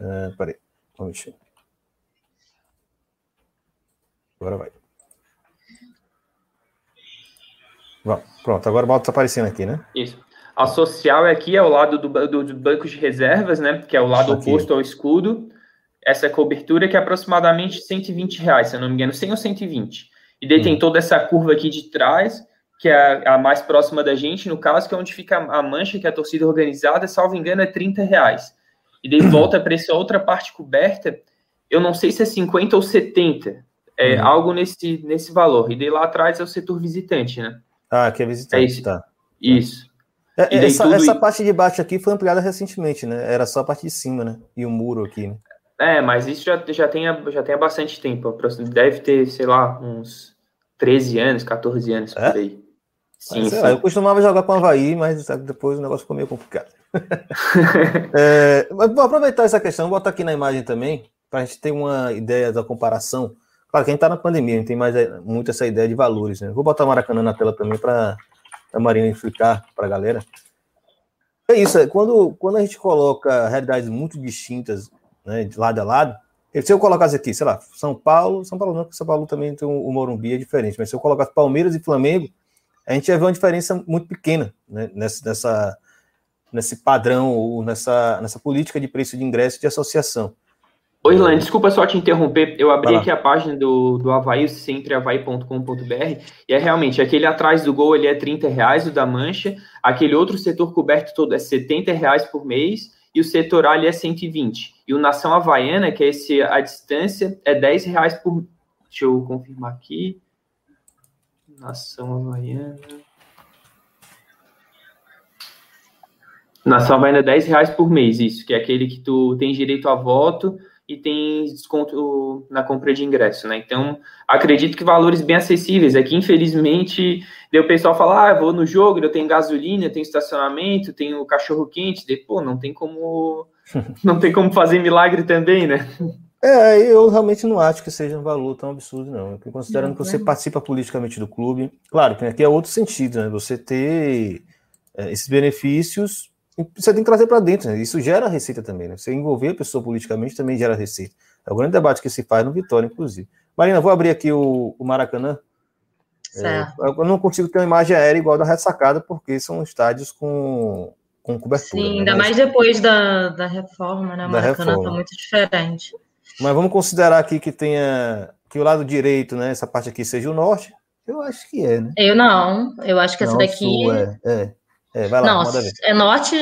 É, peraí, vamos mexer. Agora vai. Pronto, agora o balde está aparecendo aqui, né? Isso. A social aqui é o lado do, do, do banco de reservas, né? Que é o lado aqui. oposto ao escudo. Essa cobertura que é aproximadamente 120 reais, se eu não me engano, 100 ou 120. E daí hum. tem toda essa curva aqui de trás, que é a, a, mais próxima da gente, no caso, que é onde fica a mancha, que é a torcida organizada, salvo engano, é 30 reais. E daí volta para essa outra parte coberta, eu não sei se é 50 ou 70, é hum. algo nesse, nesse valor. E daí lá atrás é o setor visitante, né? Ah, que é visitante, é isso. tá. Isso. É, essa, essa parte de baixo aqui foi ampliada recentemente, né? Era só a parte de cima, né? E o muro aqui, né? É, mas isso já, já, tem, já tem há bastante tempo. Deve ter, sei lá, uns 13 anos, 14 anos é? por aí. Sim, sim. Lá, eu costumava jogar com o Havaí, mas depois o negócio ficou meio complicado. é, mas vou aproveitar essa questão, vou botar aqui na imagem também, para a gente ter uma ideia da comparação Claro, quem está na pandemia não tem mais é, muito essa ideia de valores, né? Vou botar Maracanã na tela também para a Marina explicar para a galera. É isso, é, quando, quando a gente coloca realidades muito distintas, né, de lado a lado, se eu colocasse aqui, sei lá, São Paulo, São Paulo não, porque São Paulo também tem o Morumbi, é diferente, mas se eu colocasse Palmeiras e Flamengo, a gente ia ver uma diferença muito pequena né, nessa, nessa, nesse padrão ou nessa, nessa política de preço de ingresso de associação. Ô, Irlande, desculpa só te interromper. Eu abri aqui a página do, do Havaí, centreavaí.com.br, e é realmente aquele atrás do gol ele é 30 reais, o da mancha, aquele outro setor coberto todo é 70 reais por mês, e o setor ali é 120. E o Nação Havaiana, que é esse a distância, é 10 reais por. Deixa eu confirmar aqui. Nação Havaiana. Nação Havaiana é 10 reais por mês, isso, que é aquele que tu tem direito a voto e tem desconto na compra de ingresso, né? Então, acredito que valores bem acessíveis. Aqui, infelizmente, deu o pessoal falar, ah, vou no jogo, eu tenho gasolina, eu tenho estacionamento, tenho cachorro quente, de, pô, não tem como não tem como fazer milagre também, né? É, eu realmente não acho que seja um valor tão absurdo, não. Considerando não, que você participa politicamente do clube, claro que aqui é outro sentido, né? Você ter é, esses benefícios você tem que trazer para dentro, né? Isso gera receita também, né? Você envolver a pessoa politicamente também gera receita. É o grande debate que se faz no Vitória, inclusive. Marina, vou abrir aqui o, o Maracanã. É, eu não consigo ter uma imagem aérea igual da ressacada, porque são estádios com, com cobertura. Sim, né? ainda mais depois da, da reforma, né? O Maracanã está muito diferente. Mas vamos considerar aqui que tenha que o lado direito, né? Essa parte aqui seja o norte. Eu acho que é, né? Eu não. Eu acho que essa daqui. Sul, é, é. É, lá, não, é norte,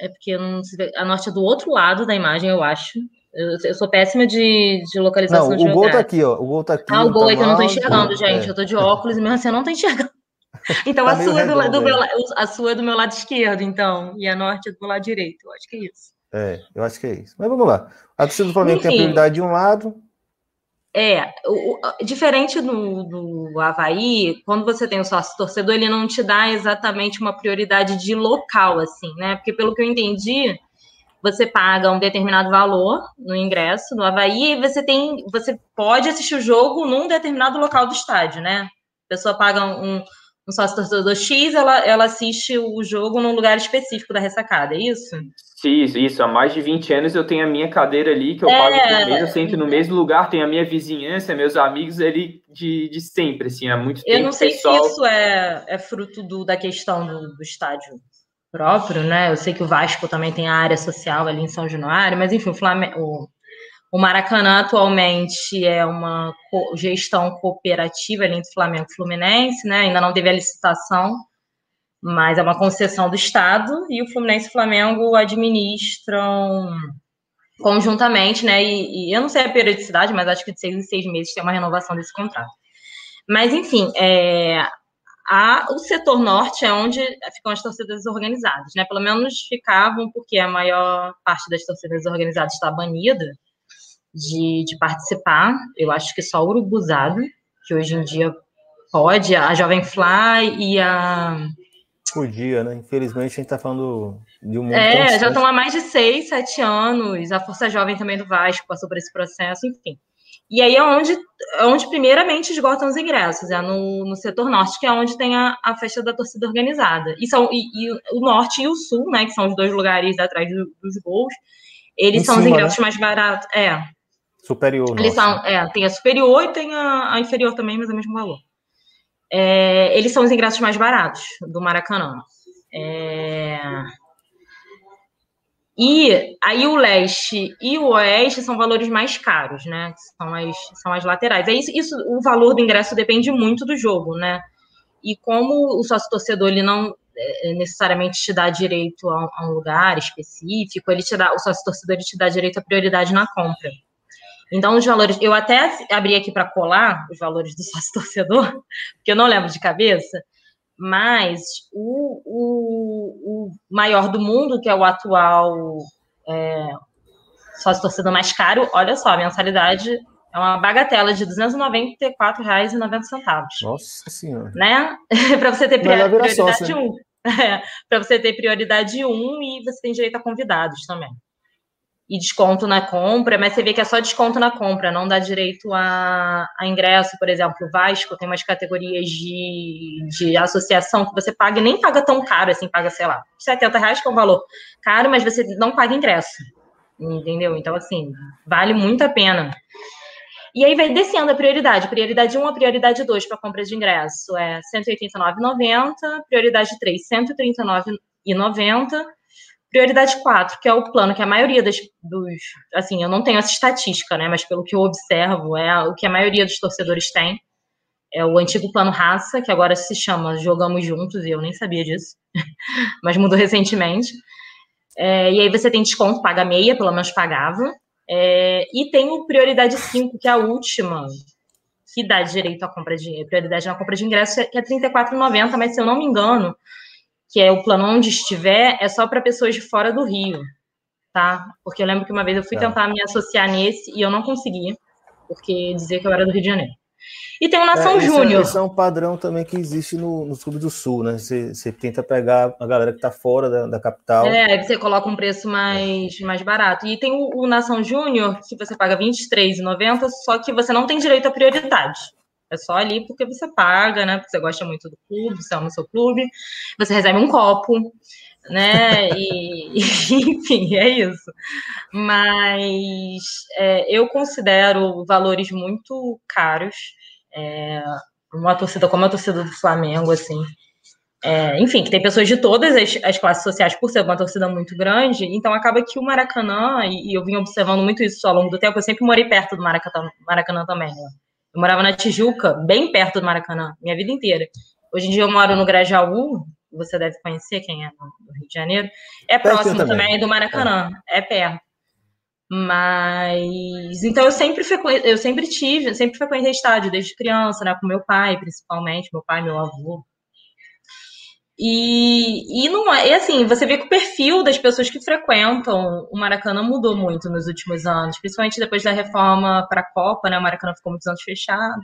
é porque não a norte é do outro lado da imagem, eu acho. Eu, eu sou péssima de, de localização não, de o gol tá aqui, ó. O gol tá aqui. Ah, o gol tá é que eu não tô enxergando, gente. é. Eu tô de óculos e mesmo assim eu não tô enxergando. Então Tá a, sua é do, do meu, é. a sua é do meu lado esquerdo, então. E a norte é do lado direito. Eu acho que é isso. É, eu acho que é isso. Mas vamos lá. A torcida do Flamengo tem a Enfim. prioridade de um lado. É, o, diferente do, do Havaí, quando você tem o sócio torcedor, ele não te dá exatamente uma prioridade de local, assim, né? Porque pelo que eu entendi, você paga um determinado valor no ingresso no Havaí e você tem, você pode assistir o jogo num determinado local do estádio, né? A pessoa paga um, um sócio torcedor X, ela, ela assiste o jogo num lugar específico da ressacada, é isso? Isso, isso. Há mais de 20 anos eu tenho a minha cadeira ali, que eu É. pago por mês, eu sento no mesmo lugar, tenho a minha vizinhança, meus amigos ali de, de sempre, assim, há muito tempo. Eu não sei pessoal... se isso é, é fruto do, da questão do, do estádio próprio, né? Eu sei que o Vasco também tem a área social ali em São Januário, mas enfim, o, Flamengo, o, o Maracanã atualmente é uma co- gestão cooperativa ali entre Flamengo e Fluminense, né? Ainda não teve a licitação, mas é uma concessão do Estado e o Fluminense e o Flamengo administram conjuntamente, né? E, e eu não sei a periodicidade, mas acho que de seis em seis meses tem uma renovação desse contrato. Mas, enfim, é, a- o setor norte é onde ficam as torcidas organizadas, né? Pelo menos ficavam, porque a maior parte das torcidas organizadas está banida de, de participar. Eu acho que só o Urubuzado, que hoje em dia pode, a Jovem Fly e a. Podia, né? Infelizmente a gente tá falando de um mundo É, já estão há mais de seis, sete anos. A Força Jovem também do Vasco passou por esse processo, enfim. E aí é onde, é onde primeiramente esgotam os ingressos, é no, no setor norte, que é onde tem a, a festa da torcida organizada. E, são, e, e o norte e o sul, né, que são os dois lugares atrás do- dos gols, eles Em são os cima, ingressos mais baratos. É, Superior. eles nossa. são, é, tem a superior e tem a, a inferior também, mas é o mesmo valor. É, eles são os ingressos mais baratos do Maracanã. É, e aí o leste e o oeste são valores mais caros, né? São as, são as laterais. É isso, isso, o valor do ingresso depende muito do jogo, né? E como o sócio torcedor ele não é, necessariamente te dá direito a, um lugar específico, ele te dá, o sócio torcedor te dá direito à prioridade na compra. Então, os valores, eu até abri aqui para colar os valores do sócio torcedor, porque eu não lembro de cabeça, mas o, o, o maior do mundo, que é o atual é, sócio torcedor mais caro, olha só, a mensalidade é uma bagatela de R$ 294,90, Nossa senhora. né? para você ter Melhor virar prioridade sócio, 1. É, para você ter prioridade 1 e você tem direito a convidados também. E desconto na compra, mas você vê que é só desconto na compra, não dá direito a, a ingresso, por exemplo, o Vasco tem umas categorias de, de associação que você paga e nem paga tão caro, assim, paga, sei lá, 70 reais que é um valor caro, mas você não paga ingresso, entendeu? Então, assim, vale muito a pena. E aí vai descendo a prioridade. Prioridade 1 a prioridade 2 para compra de ingresso é R$ 189,90, prioridade 3, R$ 139,90, prioridade 4, que é o plano que a maioria das, dos. Assim, eu não tenho essa estatística, né? Mas pelo que eu observo, é o que a maioria dos torcedores tem. É o antigo plano raça, que agora se chama Jogamos Juntos, e eu nem sabia disso, mas mudou recentemente. É, e aí você tem desconto, paga meia, pelo menos pagava. É, e tem o prioridade 5, que é a última, que dá direito à compra de prioridade na compra de ingresso, que é R$ 34,90, mas se eu não me engano, que é o plano onde estiver, é só para pessoas de fora do Rio, tá? Porque eu lembro que uma vez eu fui Tá. tentar me associar nesse e eu não consegui, porque dizia que eu era do Rio de Janeiro. E tem o Nação É, é- Júnior. Esse é um padrão também que existe no, nos clubes do Sul, né? Você, você tenta pegar a galera que tá fora da, da capital. É, você coloca um preço mais, mais barato. E tem o, o Nação Júnior, que você paga R$ 23,90, só que você não tem direito à prioridade. É só ali porque você paga, né? Porque você gosta muito do clube, você ama o seu clube, você recebe um copo, né? E, enfim, é isso. Mas é, eu considero valores muito caros. É, uma torcida como a torcida do Flamengo, assim, é, enfim, que tem pessoas de todas as, as, classes sociais, por ser uma torcida muito grande, então acaba que o Maracanã, e, e eu vim observando muito isso ao longo do tempo, eu sempre morei perto do Maracanã, Maracanã também, né? Eu morava na Tijuca, bem perto do Maracanã, minha vida inteira. Hoje em dia eu moro no Grajaú, você deve conhecer quem é no Rio de Janeiro, é próximo também. também do Maracanã, é, é perto. Mas então eu sempre frequ... eu sempre tive, sempre frequentei estádio desde criança, né, com meu pai, principalmente, meu pai, meu avô. E, e não é, e assim, você vê que o perfil das pessoas que frequentam o Maracanã mudou muito nos últimos anos, principalmente depois da reforma para a Copa, né? O Maracanã ficou muitos anos fechado,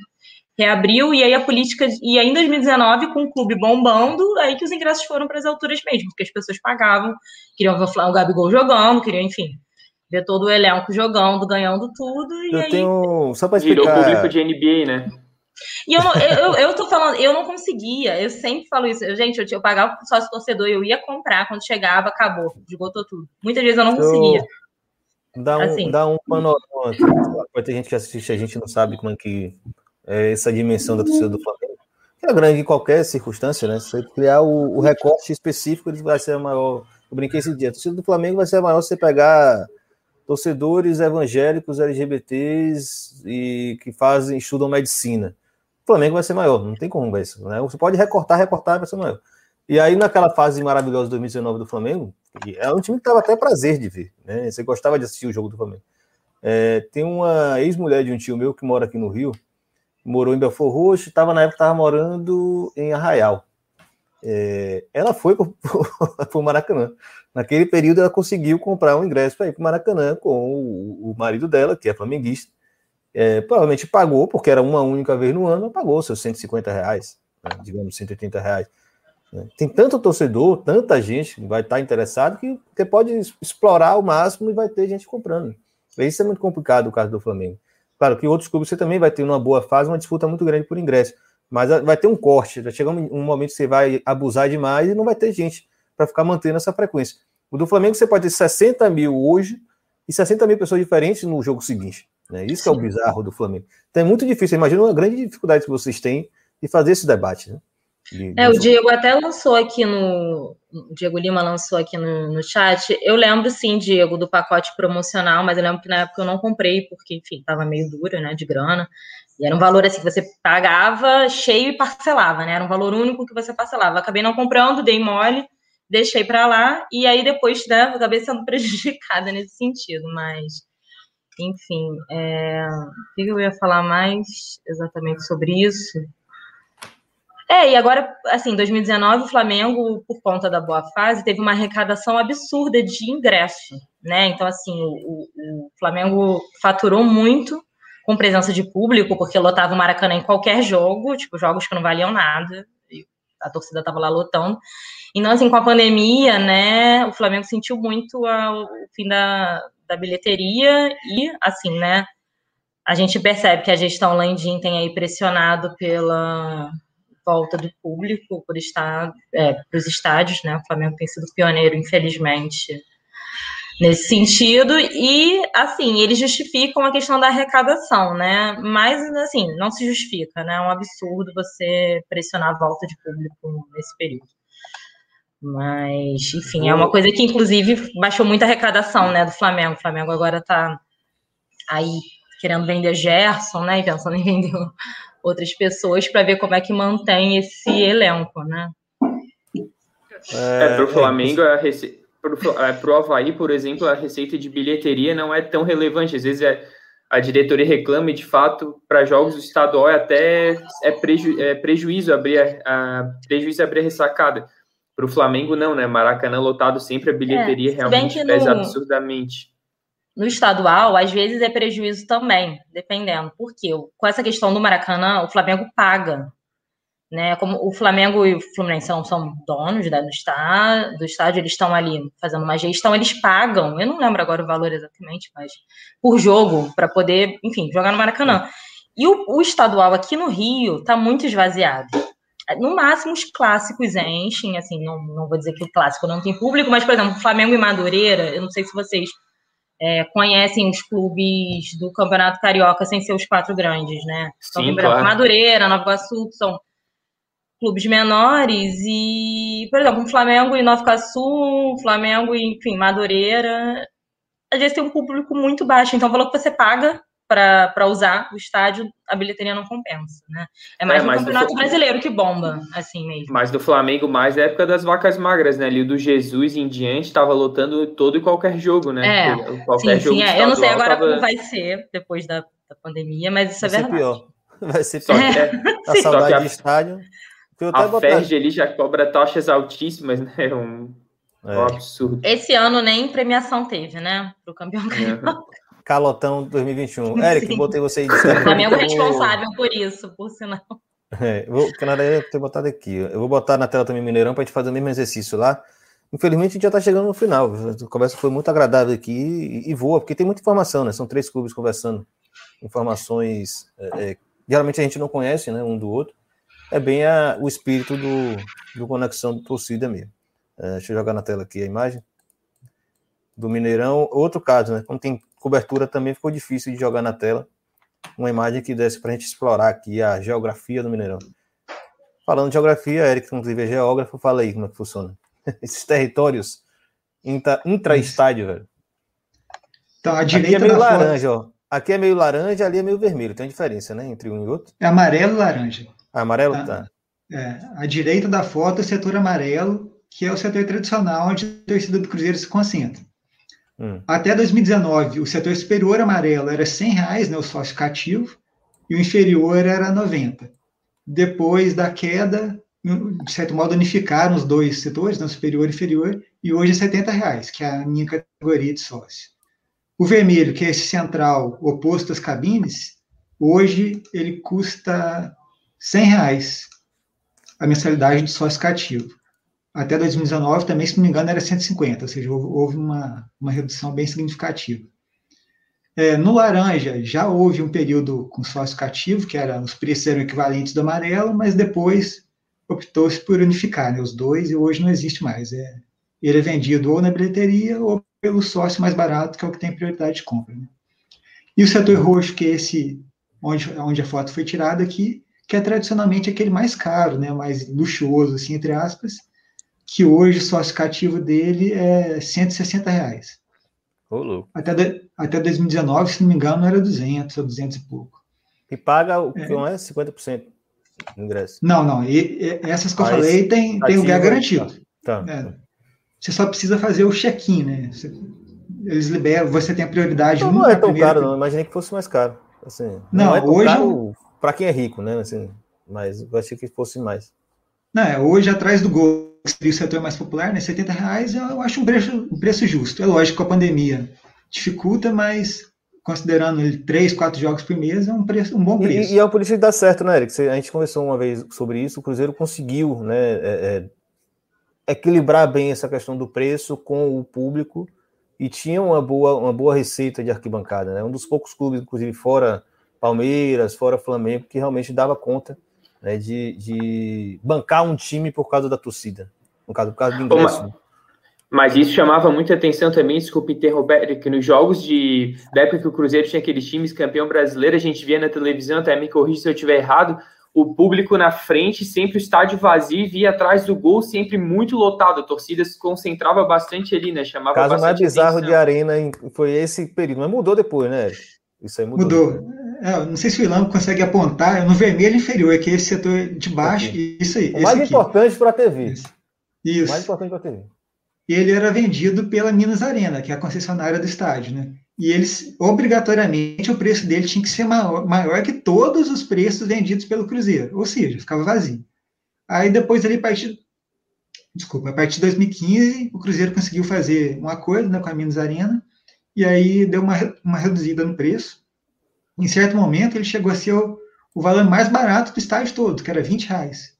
reabriu, e aí a política, e aí em 2019, com o clube bombando, aí que os ingressos foram para as alturas mesmo, porque as pessoas pagavam, queriam ver o Gabigol jogando, queriam, enfim, ver todo o elenco jogando, ganhando tudo. E eu aí... tenho. Só para explicar. Virou público de NBA, né? E eu, eu, eu tô falando, eu não conseguia, eu sempre falo isso. Eu, gente, eu, eu pagava o sócio torcedor, eu ia comprar, quando chegava, acabou, esgotou tudo. Muitas vezes eu não conseguia. Dá um, assim. dá um panorama. Vai ter gente que assiste, a gente não sabe como é que é essa dimensão da torcida do Flamengo. Que é grande em qualquer circunstância, né? Se você criar o, o recorte específico, ele vai ser maior. Eu brinquei esse dia. A torcida do Flamengo vai ser maior se você pegar torcedores evangélicos LGBTs e que fazem estudam medicina. Flamengo vai ser maior, não tem como vai ser, né? Você pode recortar, recortar, vai ser maior. E aí naquela fase maravilhosa de 2019 do Flamengo, é um time que tava até prazer de ver, né? Você gostava de assistir o jogo do Flamengo. É, tem uma ex-mulher de um tio meu que mora aqui no Rio, morou em Belfort Roxo, estava na época estava morando em Arraial. É, ela foi para Maracanã. Naquele período, ela conseguiu comprar um ingresso para ir para Maracanã com o, o, marido dela, que é flamenguista. É, provavelmente pagou, porque era uma única vez no ano, pagou seus 150 reais, né, digamos 180 reais. Né. Tem tanto torcedor, tanta gente que vai estar interessado que você pode explorar ao máximo e vai ter gente comprando. Isso é muito complicado o caso do Flamengo. Claro que outros clubes você também vai ter uma boa fase, uma disputa muito grande por ingresso. Mas vai ter um corte, vai chegar um momento que você vai abusar demais e não vai ter gente para ficar mantendo essa frequência. O do Flamengo você pode ter 60 mil hoje e 60 mil pessoas diferentes no jogo seguinte. Né? Isso é o bizarro do Flamengo. Então é muito difícil. Imagina uma grande dificuldade que vocês têm de fazer esse debate. Né? De, é, o Diego até lançou aqui no. O Diego Lima lançou aqui no, no chat. Eu lembro, sim, Diego, do pacote promocional, mas eu lembro que na época eu não comprei, porque, enfim, estava meio dura, né, de grana. E era um valor assim que você pagava cheio e parcelava, né? Era um valor único que você parcelava. Acabei não comprando, dei mole, deixei para lá, e aí depois, né, acabei sendo prejudicada nesse sentido, mas enfim, é... o que eu ia falar mais exatamente sobre isso? É, e agora, assim, 2019, o Flamengo, por conta da boa fase, teve uma arrecadação absurda de ingresso, né? Então, assim, o, o Flamengo faturou muito com presença de público, porque lotava o Maracanã em qualquer jogo, tipo, jogos que não valiam nada, a torcida tava lá lotando. Então, assim, com a pandemia, né, o Flamengo sentiu muito o fim da, da bilheteria e, assim, né, a gente percebe que a gestão Landim tem aí pressionado pela volta do público por estar é, para os estádios, né? O Flamengo tem sido pioneiro, infelizmente, nesse sentido. E, assim, eles justificam a questão da arrecadação, né? Mas, assim, não se justifica, né? É um absurdo você pressionar a volta de público nesse período. Mas, enfim, é uma coisa que, inclusive, baixou muito a arrecadação, né, do Flamengo. O Flamengo agora está aí querendo vender Gerson, né, e pensando em vender outras pessoas para ver como é que mantém esse elenco, né? É, é para o Flamengo, a rece... para o Havaí, por exemplo, a receita de bilheteria não é tão relevante. Às vezes é, a diretoria reclama e, de fato, para jogos estadual é até é, preju... é prejuízo abrir a, a, prejuízo abrir a ressacada. Para o Flamengo, não, né? Maracanã lotado sempre, a bilheteria é, realmente pesa no... absurdamente no estadual, às vezes é prejuízo também, dependendo. Porque com essa questão do Maracanã, o Flamengo paga. Né? Como o Flamengo e o Fluminense são, são donos né, do, estádio, do estádio, eles estão ali fazendo uma gestão, eles pagam, eu não lembro agora o valor exatamente, mas por jogo, para poder, enfim, jogar no Maracanã. E o, o estadual aqui no Rio está muito esvaziado. No máximo, os clássicos enchem, assim, não, não vou dizer que o clássico não tem público, mas, por exemplo, Flamengo e Madureira, eu não sei se vocês é, conhecem os clubes do Campeonato Carioca sem ser os quatro grandes, né? Então, Sim, claro. Madureira, Nova Iguaçu, são clubes menores e, por exemplo, Flamengo e Nova Iguaçu, Flamengo e, enfim, Madureira, às vezes tem um público muito baixo, então o valor que você paga para usar o estádio, a bilheteria não compensa, né? É mais é, no Campeonato Brasileiro que bomba, assim mesmo. Mas do Flamengo, mais é época das vacas magras, né? Ali do Jesus em diante, estava lotando todo e qualquer jogo, né? É, qualquer sim, jogo sim, é. Eu não sei agora tava... como vai ser depois da, da pandemia, mas isso é vai é verdade. Pior. Vai ser pior. É. A saudade a... de estádio. A Ferg ali já cobra taxas altíssimas, né? Um é. Um absurdo. Esse ano nem premiação teve, né? Pro campeão carioca. Calotão 2021. Eric, botei você aí. O Flamengo é responsável por isso, por sinal. É, vou, Canadá ter botado aqui. Eu vou botar na tela também Mineirão para a gente fazer o mesmo exercício lá. Infelizmente a gente já está chegando no final. A conversa foi muito agradável aqui e, e, voa, porque tem muita informação, né? São três clubes conversando. Informações é, é, geralmente a gente não conhece, né? Um do outro. É bem a, o espírito do, do conexão do torcida mesmo. É, deixa eu jogar na tela aqui a imagem. Do Mineirão, outro caso, né? Como tem cobertura, também ficou difícil de jogar na tela uma imagem que desse para a gente explorar aqui a geografia do Mineirão. Falando de geografia, Eric, inclusive é geógrafo, fala aí como é que funciona. Esses territórios intra-estádio, velho. Então, a direita aqui é meio laranja, foto... ó. Aqui é meio laranja, ali é meio vermelho. Tem diferença, né? Entre um e outro. É amarelo e laranja. Ah, amarelo? Ah, tá. É, a direita da foto é o setor amarelo que é o setor tradicional onde a torcida do Cruzeiro se concentra. Hum. Até 2019, o setor superior amarelo era R$ reais, né, o sócio cativo, e o inferior era 90. Depois da queda, de certo modo, unificaram os dois setores, né, superior e inferior, e hoje é 70 reais, que é a minha categoria de sócio. O vermelho, que é esse central oposto às cabines, hoje ele custa 100 reais a mensalidade de sócio cativo até 2019 também, se não me engano, era 150, ou seja, houve uma, uma redução bem significativa. É, no laranja, já houve um período com sócio cativo, que era, os preços eram equivalentes do amarelo, mas depois optou-se por unificar né, os dois e hoje não existe mais. É, ele é vendido ou na bilheteria ou pelo sócio mais barato, que é o que tem prioridade de compra. Né? E o setor roxo, que é esse onde, onde a foto foi tirada aqui, que é tradicionalmente aquele mais caro, né, mais luxuoso, assim, entre aspas, que hoje o sócio cativo dele é 160 reais. Oh, até, de, até 2019, se não me engano, era 200 ou 200 e pouco. E paga o que é. não é 50% do ingresso? Não, não. E, e, essas que eu falei tem, tem lugar garantido. Tá. É. Você só precisa fazer o check-in, né? Você, eles liberam, você tem a prioridade. Não, não é tão caro, não. Imaginei que fosse mais caro. Assim, não, não é hoje. Para quem é rico, né? Assim, mas eu achei que fosse mais. Não, é, hoje atrás do gol seria o setor mais popular, né, 70 reais, eu acho um preço, um preço justo. É lógico que a pandemia dificulta, mas considerando ele três, quatro jogos por mês, é um, preço, um bom preço. E, e é por isso que dá certo, né, Eric? A gente conversou uma vez sobre isso, o Cruzeiro conseguiu né, é, é, equilibrar bem essa questão do preço com o público e tinha uma boa, uma boa receita de arquibancada. Né? Um dos poucos clubes, inclusive, fora Palmeiras, fora Flamengo, que realmente dava conta né, de, de bancar um time por causa da torcida, no caso, por causa do ingresso. Mas, mas isso chamava muita atenção também, desculpe interromper, que nos jogos de, da época que o Cruzeiro tinha aqueles times campeão brasileiro, a gente via na televisão, até me corrija se eu estiver errado, o público na frente, sempre o estádio vazio, via atrás do gol, sempre muito lotado. A torcida se concentrava bastante ali, né? Chamava o caso mais bizarro atenção. de arena foi esse período, mas mudou depois, né? Isso aí mudou. Mudou. É, não sei se o Ilan consegue apontar, é no vermelho inferior, que é esse setor de baixo, aqui. isso aí. O mais aqui. importante para a TV. Isso. isso. O mais importante para a TV. Ele era vendido pela Minas Arena, que é a concessionária do estádio, né? E eles, obrigatoriamente, o preço dele tinha que ser maior, maior que todos os preços vendidos pelo Cruzeiro, ou seja, ficava vazio. Aí depois, ali, a partir, desculpa, a partir de 2015, o Cruzeiro conseguiu fazer um acordo né, com a Minas Arena, e aí deu uma, uma reduzida no preço. Em certo momento, ele chegou a ser o, o valor mais barato do estádio todo, que era 20 reais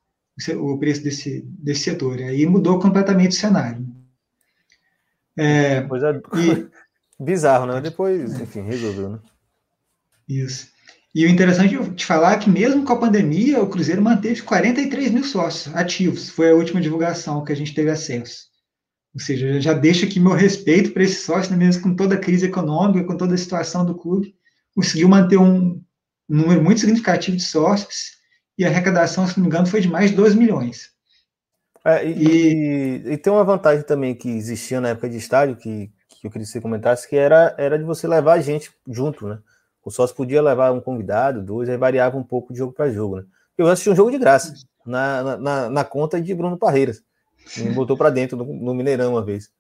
o preço desse, desse setor. E aí mudou completamente o cenário. É, Coisa e, bizarro, né? Depois, enfim, resolveu, né? Isso. E o interessante de falar é que mesmo com a pandemia, o Cruzeiro manteve 43 mil sócios ativos. Foi a última divulgação que a gente teve acesso. Ou seja, já deixa aqui meu respeito para esse sócio, né, mesmo com toda a crise econômica, com toda a situação do clube, conseguiu manter um número muito significativo de sócios e a arrecadação, se não me engano, foi de mais de 2 milhões. É, e, e, e, tem uma vantagem também que existia na época de estádio, que, que eu queria que você comentasse, que era, era de você levar a gente junto, né? o sócio podia levar um convidado, dois, aí variava um pouco de jogo para jogo, né? Eu assisti um jogo de graça na, na, na conta de Bruno Parreiras. Me botou para dentro no, no, Mineirão uma vez.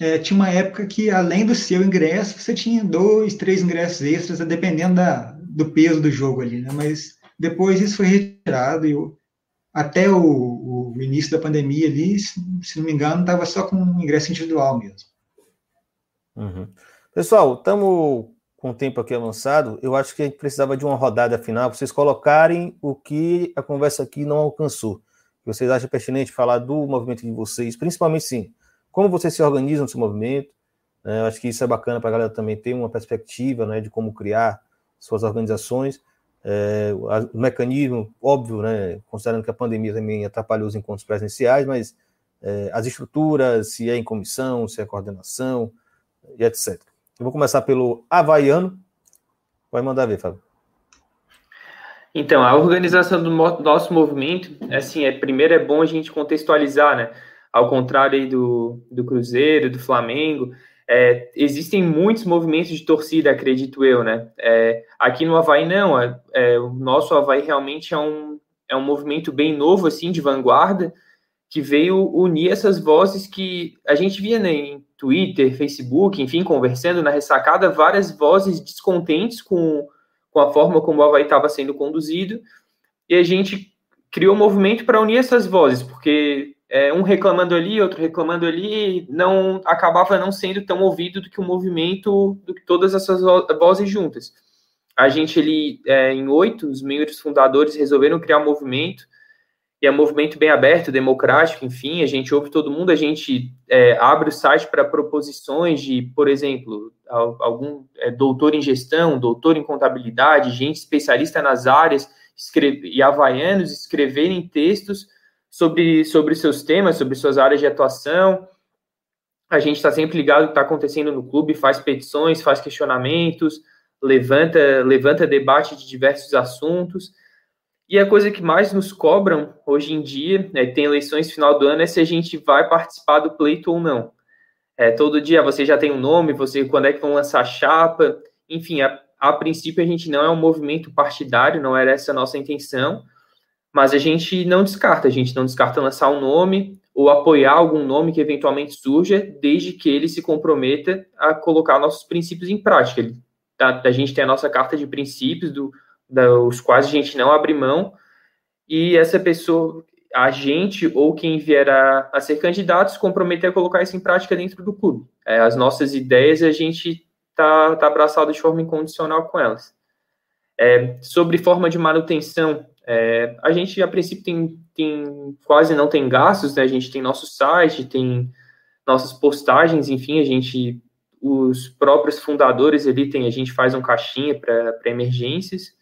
É, tinha uma época que, além do seu ingresso, você tinha dois, três ingressos extras, dependendo da, do peso do jogo ali, né? Mas depois isso foi retirado e eu, até o, o, início da pandemia ali, se, se não me engano, estava só com ingresso individual mesmo. Uhum. Pessoal, estamos com o tempo aqui avançado. Eu acho que a gente precisava de uma rodada final para vocês colocarem o que a conversa aqui não alcançou. Vocês acham pertinente falar do movimento de vocês, principalmente sim, como vocês se organizam nesse movimento. Né? Eu acho que isso é bacana para a galera também ter uma perspectiva né, de como criar suas organizações. É, o mecanismo, óbvio, né, considerando que a pandemia também atrapalhou os encontros presenciais, mas é, as estruturas, se é em comissão, se é coordenação, e etc. Eu vou começar pelo Havaiano. Vai mandar ver, Fábio. Então, a organização do nosso movimento, assim, é, primeiro é bom a gente contextualizar, né? Ao contrário do, do Cruzeiro, do Flamengo, é, existem muitos movimentos de torcida, acredito eu, né? É, aqui no Havaí, não. É, é, o nosso Havaí realmente é um, é um movimento bem novo, assim, de vanguarda, que veio unir essas vozes que a gente via né, em Twitter, Facebook, enfim, conversando na ressacada, várias vozes descontentes com, com a forma como o Havaí estava sendo conduzido, e a gente criou um movimento para unir essas vozes, porque é, um reclamando ali, outro reclamando ali, não acabava não sendo tão ouvido do que o movimento, do que todas essas vozes juntas. A gente ali, é, em oito, os membros fundadores resolveram criar um movimento, e é um movimento bem aberto, democrático, enfim, a gente ouve todo mundo, a gente é, abre o site para proposições de, por exemplo, algum é, doutor em gestão, doutor em contabilidade, gente especialista nas áreas, escreve, e havaianos escreverem textos sobre, sobre seus temas, sobre suas áreas de atuação. A gente está sempre ligado ao que está acontecendo no clube, faz petições, faz questionamentos, levanta, levanta debate de diversos assuntos. E a coisa que mais nos cobram hoje em dia, né, tem eleições final do ano, é se a gente vai participar do pleito ou não. É, todo dia você já tem um nome, você quando é que vão lançar chapa, enfim, a, a princípio a gente não é um movimento partidário, não era essa a nossa intenção, mas a gente não descarta, a gente não descarta lançar um nome ou apoiar algum nome que eventualmente surja, desde que ele se comprometa a colocar nossos princípios em prática. Ele, a, a gente tem a nossa carta de princípios, do, dos quais a gente não abre mão, e essa pessoa, a gente ou quem vier a, a ser candidato, se comprometer a colocar isso em prática dentro do clube. É, as nossas ideias, a gente está tá abraçado de forma incondicional com elas. É, sobre forma de manutenção, é, a gente, a princípio, tem, tem quase não tem gastos, né? A gente tem nosso site, tem nossas postagens, enfim, a gente, os próprios fundadores ali tem, a gente faz um caixinha para emergências,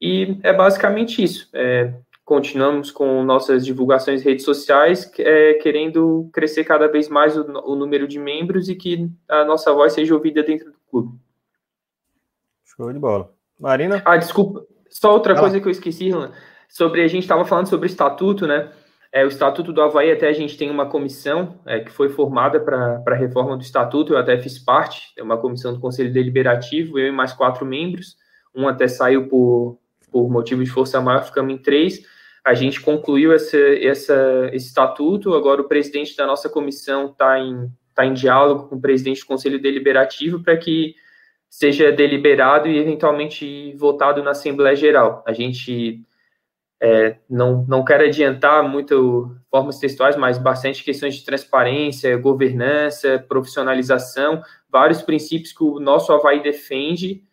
e é basicamente isso. É, continuamos com nossas divulgações em redes sociais, é, querendo crescer cada vez mais o, o, número de membros e que a nossa voz seja ouvida dentro do clube. Show de bola. Marina? Ah, desculpa. Só outra ah. coisa que eu esqueci, sobre a gente estava falando sobre o estatuto, né? É, o Estatuto do Havaí, até a gente tem uma comissão é, que foi formada para a reforma do Estatuto, eu até fiz parte, é uma comissão do Conselho Deliberativo, eu e mais quatro membros, um até saiu por, por motivo de força maior, ficamos em três, a gente concluiu essa, essa, esse estatuto, agora o presidente da nossa comissão está em, tá em diálogo com o presidente do Conselho Deliberativo para que seja deliberado e eventualmente votado na Assembleia Geral. A gente é, não, não quero adiantar muito formas textuais, mas bastante questões de transparência, governança, profissionalização, vários princípios que o nosso Havaí defende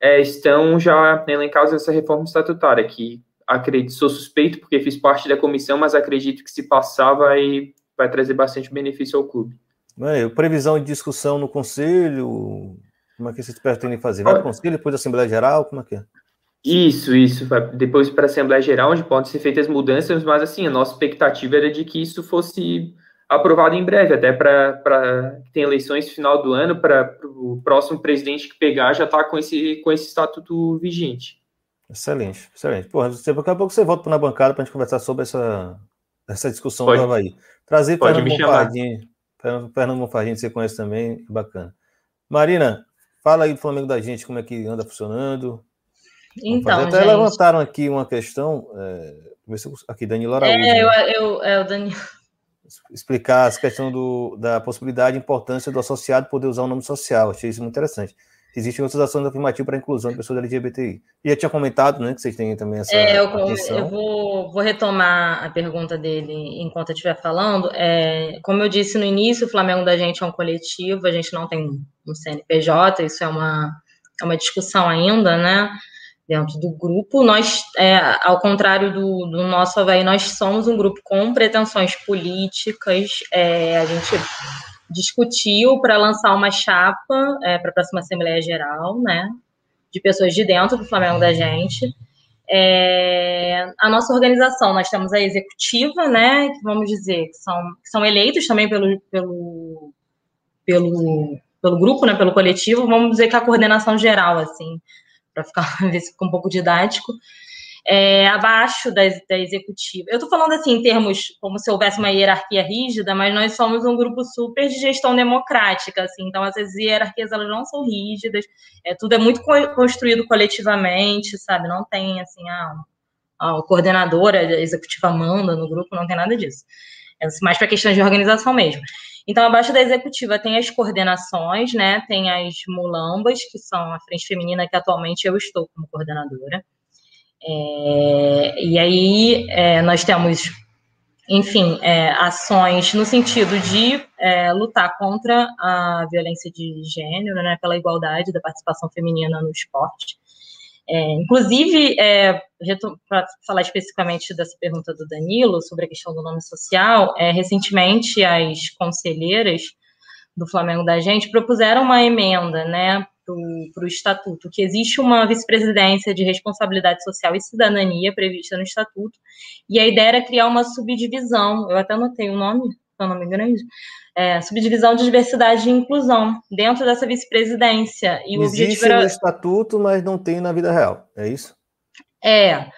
é, estão já elencados nessa reforma estatutária, que acredito, sou suspeito porque fiz parte da comissão, mas acredito que se passar vai, vai trazer bastante benefício ao clube. É, previsão de discussão no conselho, como é que vocês pretendem fazer? Vai para o Conselho, depois da Assembleia Geral? Como é que é? Isso, isso. Depois para a Assembleia Geral, onde podem ser feitas mudanças, mas assim, a nossa expectativa era de que isso fosse aprovado em breve, até para que tem eleições no final do ano, para o próximo presidente que pegar já está com esse, com esse estatuto vigente. Excelente, excelente. Porra, daqui a pouco você volta na bancada para a gente conversar sobre essa, essa discussão pode, do Havaí. Trazer Fernando Monfardinho, Fernando você conhece também, bacana. Marina, Fala aí do Flamengo da gente, como é que anda funcionando. Então, Até gente... levantaram aqui uma questão, é, aqui, Danilo Araújo. É, eu, né? eu, é o Danilo. Explicar essa questão do, da possibilidade e importância do associado poder usar o nome social. Achei isso muito interessante existem outras ações afirmativas para a inclusão de pessoas LGBTI. E eu tinha comentado, né, que vocês têm também essa. É, eu, eu vou, vou, retomar a pergunta dele enquanto eu estiver falando. É, como eu disse no início, o Flamengo da gente é um coletivo, a gente não tem um CNPJ, isso é uma, é uma discussão ainda, né? Dentro do grupo, nós, é, ao contrário do, do nosso Havaí, nós somos um grupo com pretensões políticas, é, a gente discutiu para lançar uma chapa é, para a próxima Assembleia Geral, né, de pessoas de dentro do Flamengo da gente. É, a nossa organização, nós temos a executiva, né, que vamos dizer que são, que são eleitos também pelo, pelo, pelo, pelo grupo, né, pelo coletivo, vamos dizer que a coordenação geral, assim, para ficar ver se fica um pouco didático, é, abaixo da, da executiva. Eu estou falando assim em termos como se houvesse uma hierarquia rígida, mas nós somos um grupo super de gestão democrática, assim, então essas hierarquias elas não são rígidas, é, tudo é muito construído coletivamente, sabe? Não tem assim, ah, a coordenadora, a executiva manda no grupo, não tem nada disso. É mais para questões de organização mesmo. Então, abaixo da executiva tem as coordenações, né? Tem as mulambas, que são a frente feminina, que atualmente eu estou como coordenadora. É, e aí é, nós temos, enfim, é, ações no sentido de é, lutar contra a violência de gênero, né, pela igualdade da participação feminina no esporte. É, inclusive, é, para falar especificamente dessa pergunta do Danilo sobre a questão do nome social, recentemente as conselheiras do Flamengo da gente propuseram uma emenda, né, para o Estatuto, que existe uma vice-presidência de responsabilidade social e cidadania prevista no Estatuto, e a ideia era criar uma subdivisão, eu até anotei o nome, é um nome grande, é, subdivisão de diversidade e inclusão dentro dessa vice-presidência. E existe o objetivo era... no Estatuto, mas não tem na vida real, é isso? É.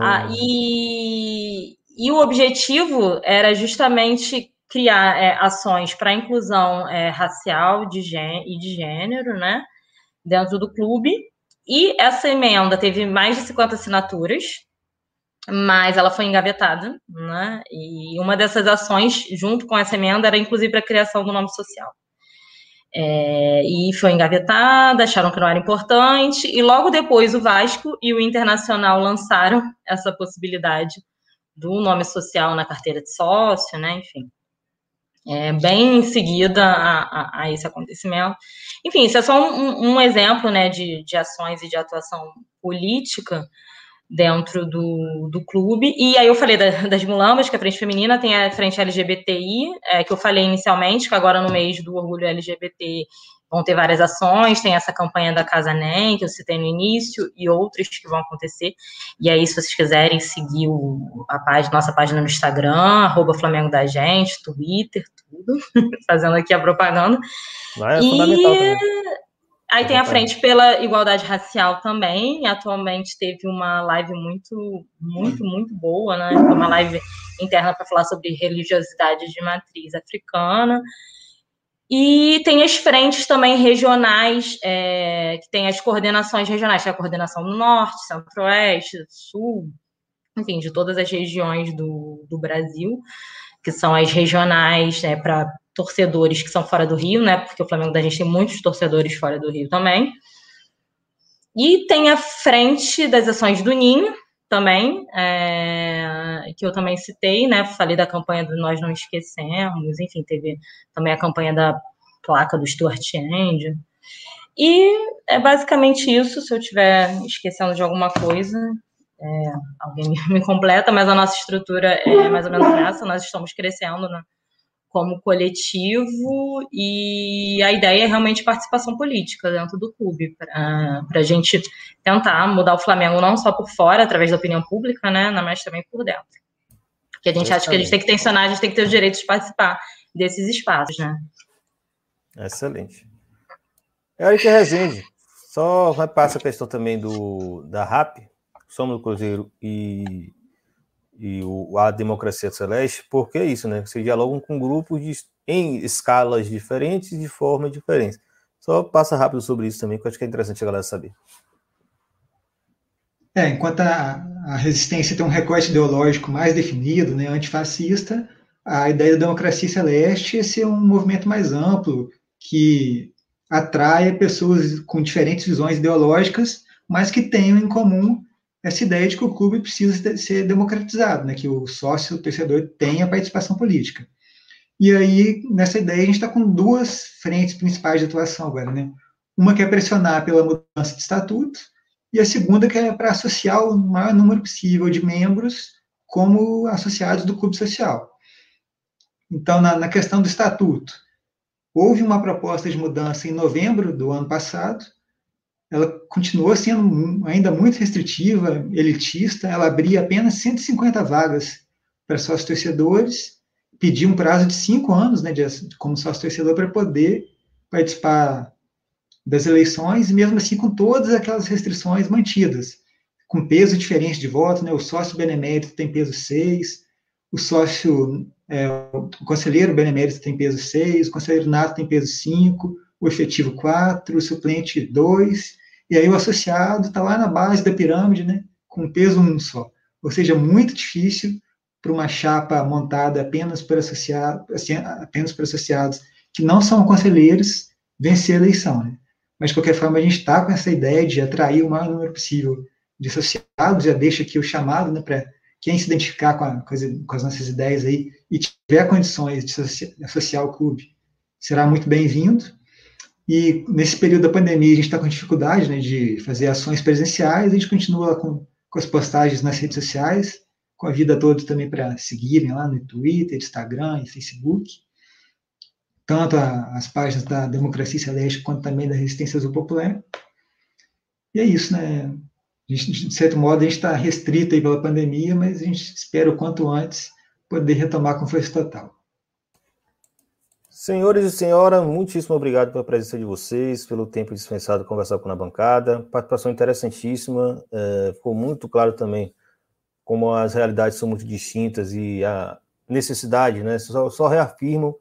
Ah, e, e o objetivo era justamente criar é, ações para inclusão é, racial de e de gênero, né? dentro do clube. E essa emenda teve mais de 50 assinaturas, mas ela foi engavetada, né? E uma dessas ações, junto com essa emenda, era inclusive a criação do nome social. É, e foi engavetada, acharam que não era importante, e logo depois o Vasco e o Internacional lançaram essa possibilidade do nome social na carteira de sócio, né? Enfim é, bem em seguida a, a, a, esse acontecimento. Enfim, isso é só um, um exemplo né, de, de ações e de atuação política dentro do, do clube. E aí eu falei da, das mulambas, que é a frente feminina, tem a frente LGBTI, é, que eu falei inicialmente, que agora no mês do orgulho LGBT vão ter várias ações, tem essa campanha da Casa NEM, que eu citei no início, e outras que vão acontecer. E aí, se vocês quiserem seguir o, a página, nossa página no Instagram, arroba Flamengo da Gente, Twitter, tudo, fazendo aqui a propaganda. é e... fundamental também. Aí tem a frente pela igualdade racial também. Atualmente teve uma live muito, muito, muito boa, né? Uma live interna para falar sobre religiosidade de matriz africana. E tem as frentes também regionais, é, que tem as coordenações regionais, que é a coordenação do Norte, Centro-Oeste, Sul, enfim, de todas as regiões do, do Brasil, que são as regionais né, para torcedores que são fora do Rio, né? Porque o Flamengo da gente tem muitos torcedores fora do Rio também. E tem a frente das ações do Ninho, também, é, que eu também citei, né? Falei da campanha do Nós Não Esquecemos, enfim, teve também a campanha da placa do Stuart End. E é basicamente isso. Se eu estiver esquecendo de alguma coisa, é, alguém me completa, mas a nossa estrutura é mais ou menos essa. Nós estamos crescendo, né? Como coletivo e a ideia é realmente participação política dentro do clube para a gente tentar mudar o Flamengo não só por fora através da opinião pública, né, mas também por dentro. Porque a gente acha que a gente tem que tensionar, a gente tem que ter o direito de participar desses espaços, né? Excelente. Eric Rezende, só repassa a questão também do da RAP, Somos do Cruzeiro e e o, a democracia celeste, porque é isso, né? Você dialogam com grupos de, em escalas diferentes, de forma diferente. Só passa rápido sobre isso também, que eu acho que é interessante a galera saber. É, enquanto a, a resistência tem um recorte ideológico mais definido, né, antifascista, a ideia da democracia celeste é ser um movimento mais amplo, que atraia pessoas com diferentes visões ideológicas, mas que tenham em comum essa ideia de que o clube precisa ser democratizado, né, que o sócio, o torcedor, tenha participação política. E aí, nessa ideia, a gente está com duas frentes principais de atuação agora. Né? Uma que é pressionar pela mudança de estatuto, e a segunda que é para associar o maior número possível de membros como associados do clube social. Então, na, na questão do estatuto, houve uma proposta de mudança em novembro do ano passado, ela continuou sendo ainda muito restritiva, elitista, ela abria apenas 150 vagas para sócios torcedores, pedia um prazo de cinco anos, né, de, como sócio torcedor, para poder participar das eleições, mesmo assim com todas aquelas restrições mantidas, com peso diferente de voto, né, o sócio benemérito tem peso 6, o sócio, é, o conselheiro benemérito tem peso 6, o conselheiro nato tem peso 5, o efetivo 4, o suplente 2, e aí o associado está lá na base da pirâmide, né, com peso 1 só. Ou seja, muito difícil para uma chapa montada apenas por, associado, assim, apenas por associados que não são conselheiros vencer a eleição. Né? Mas, de qualquer forma, a gente está com essa ideia de atrair o maior número possível de associados, já deixa aqui o chamado né, para quem se identificar com, a, com, as, nossas ideias aí e tiver condições de associar o clube, será muito bem-vindo. E nesse período da pandemia, a gente está com dificuldade né, de fazer ações presenciais, a gente continua com, com as postagens nas redes sociais, com a vida toda também para seguirem lá no Twitter, Instagram e Facebook, tanto a, as páginas da Democracia Celeste quanto também da Resistência Azul Popular. E é isso, né? Gente, de certo modo, a gente está restrito aí pela pandemia, mas a gente espera o quanto antes poder retomar com força total. Senhores e senhora, muitíssimo obrigado pela presença de vocês, pelo tempo dispensado conversar com a bancada. Participação interessantíssima. É, ficou muito claro também como as realidades são muito distintas e a necessidade, né? Só, só reafirmo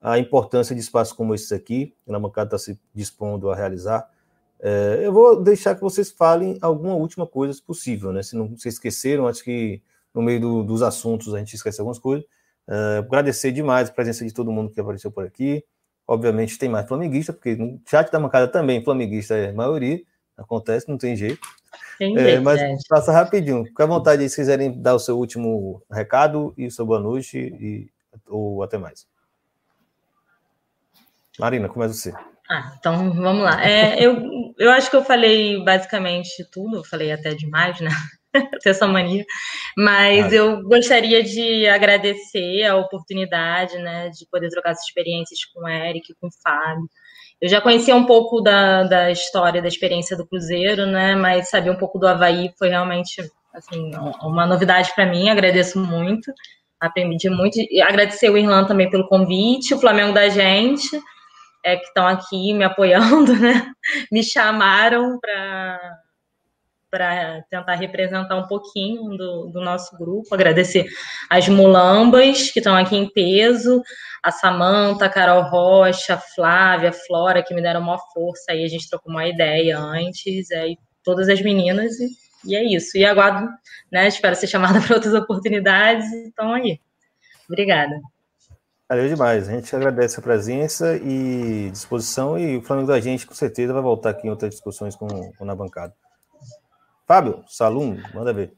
a importância de espaços como esse aqui, que a bancada está se dispondo a realizar. É, eu vou deixar que vocês falem alguma última coisa possível, né? Se não se esqueceram, acho que no meio do, dos assuntos a gente esquece algumas coisas. Uh, agradecer demais a presença de todo mundo que apareceu por aqui. Obviamente tem mais flamenguista, porque no chat da bancada também flamenguista é maioria. Acontece, não tem jeito. Tem é, jeito mas é. passa rapidinho. Fique à vontade aí se quiserem dar o seu último recado e sua boa noite e, ou até mais. Marina, começa você. Ah, então vamos lá. É, eu, eu acho que eu falei basicamente tudo, eu falei até demais, né? ter essa mania. Mas eu gostaria de agradecer a oportunidade, né, de poder trocar essas experiências com o Eric, com o Fábio. Eu já conhecia um pouco da, da história, da experiência do Cruzeiro, né, mas saber um pouco do Havaí foi realmente, assim, uma novidade para mim. Agradeço muito, aprendi muito. E agradecer o Irlan também pelo convite, o Flamengo da gente, é, que estão aqui me apoiando, né, me chamaram para para tentar representar um pouquinho do, do, nosso grupo, agradecer as mulambas que estão aqui em peso, a Samanta, a Carol Rocha, a Flávia, a Flora, que me deram uma força, aí a gente trocou uma ideia antes, aí todas as meninas, e, e é isso. E aguardo, né, espero ser chamada para outras oportunidades, então aí. Obrigada. Valeu demais. A gente agradece a presença e disposição, e o Flamengo da gente, com certeza, vai voltar aqui em outras discussões com, com na bancada. Fábio, Salum, manda ver.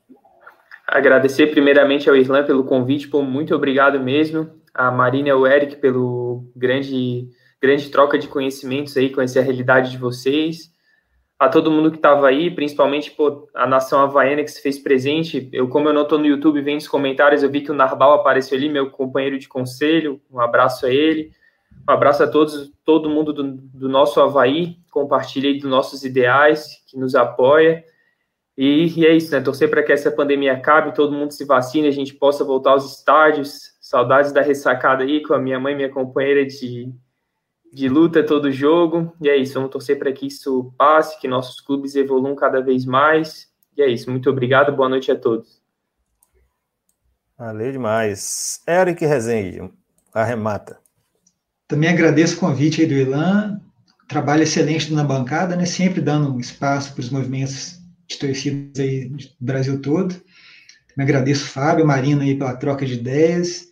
Agradecer primeiramente ao Irlan pelo convite, pô, muito obrigado mesmo. A Marina e ao Eric pelo grande, grande troca de conhecimentos aí, conhecer a realidade de vocês. A todo mundo que estava aí, principalmente pô, a nação havaiana que se fez presente. Eu, como eu não estou no YouTube vendo os comentários, eu vi que o Narbal apareceu ali, meu companheiro de conselho. Um abraço a ele. Um abraço a todos, todo mundo do, do nosso Havaí. Compartilhei dos nossos ideais, que nos apoia. E, e, é isso, né? Torcer para que essa pandemia acabe, todo mundo se vacine, a gente possa voltar aos estádios. Saudades da ressacada aí com a minha mãe, minha companheira de, de luta todo jogo. E é isso, vamos torcer para que isso passe, que nossos clubes evoluam cada vez mais. E é isso, muito obrigado, boa noite a todos. Valeu demais. Eric Rezende, arremata. Também agradeço o convite aí do Ilan, trabalho excelente na bancada, né? Sempre dando um espaço para os movimentos de torcidas aí do Brasil todo. Me agradeço, Fábio, Marina, aí pela troca de ideias.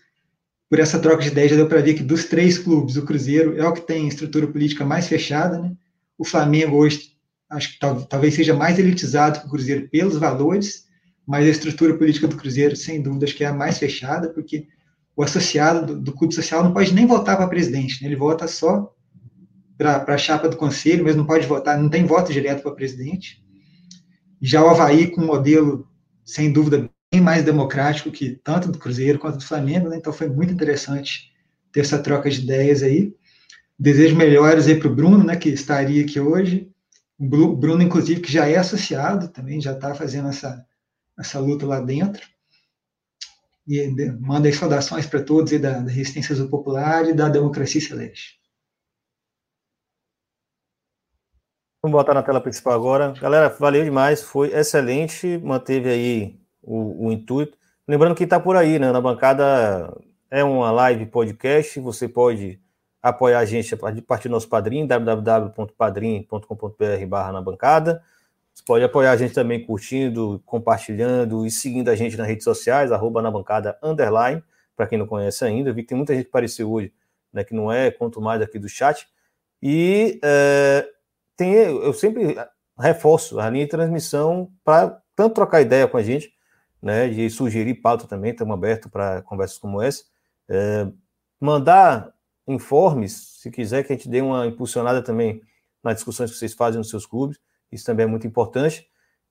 Por essa troca de ideias, já deu para ver que dos três clubes, o Cruzeiro é o que tem estrutura política mais fechada, né? O Flamengo hoje, acho que talvez seja mais elitizado que o Cruzeiro pelos valores, mas a estrutura política do Cruzeiro, sem dúvida, acho que é a mais fechada, porque o associado do, do clube social não pode nem votar para presidente, né? ele vota só para a chapa do conselho, mas não pode votar, não tem voto direto para presidente. Já o Havaí, com um modelo, sem dúvida, bem mais democrático que tanto do Cruzeiro quanto do Flamengo, né? então foi muito interessante ter essa troca de ideias aí. Desejo melhores aí para o Bruno, né, que estaria aqui hoje. O Bruno, inclusive, que já é associado também, já está fazendo essa, essa luta lá dentro. E manda aí saudações para todos aí da, da Resistência Popular e da Democracia Celeste. Vamos botar na tela principal agora. Galera, valeu demais, foi excelente, manteve aí o, o intuito. Lembrando que está por aí, né? Na bancada é uma live podcast, você pode apoiar a gente a partir do nosso padrinho, www.padrim.com.br barra na bancada. Você pode apoiar a gente também curtindo, compartilhando e seguindo a gente nas redes sociais, arroba na bancada underline, para quem não conhece ainda. Eu vi que tem muita gente que apareceu hoje, né, que não é, quanto mais aqui do chat. E é, tem, eu sempre reforço a linha de transmissão para tanto trocar ideia com a gente, né, de sugerir pauta também, estamos abertos para conversas como essa, é, mandar informes, se quiser que a gente dê uma impulsionada também nas discussões que vocês fazem nos seus clubes, isso também é muito importante,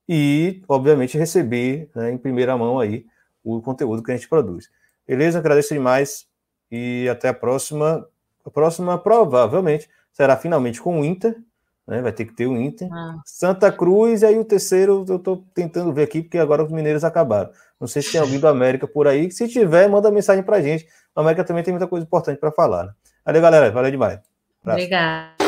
e, obviamente, receber né, em primeira mão aí o conteúdo que a gente produz. Beleza? Agradeço demais e até a próxima. A próxima, provavelmente, será finalmente com o Inter, né? Vai ter que ter o Inter. Ah. Santa Cruz, e aí o terceiro eu estou tentando ver aqui, porque agora os mineiros acabaram. Não sei se tem alguém do América por aí. Se tiver, manda mensagem pra gente. O América também tem muita coisa importante para falar. Né? Valeu, galera. Valeu demais. Obrigada.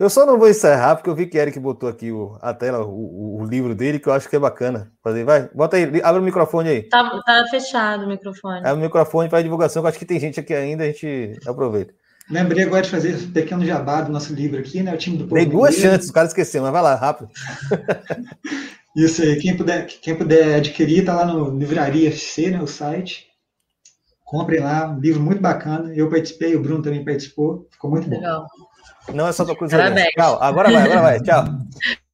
Eu só não vou encerrar, porque eu vi que Eric botou aqui o, a tela, o, o, livro dele, que eu acho que é bacana. Fazer, vai, bota aí, abre o microfone aí. Tá, tá fechado o microfone. Abre o microfone para divulgação, que eu acho que tem gente aqui ainda, a gente aproveita. Lembrei agora de fazer um pequeno jabá do nosso livro aqui, né? O time do povo. Tem duas chances, o cara esqueceu, mas vai lá, rápido. Isso aí, quem puder, quem puder adquirir, tá lá no Livraria FC, né? O site. Comprem lá, um livro muito bacana. Eu participei, o Bruno também participou, ficou muito bom. Legal. Não é só tua coisa. Tchau. Agora vai, agora vai. Tchau.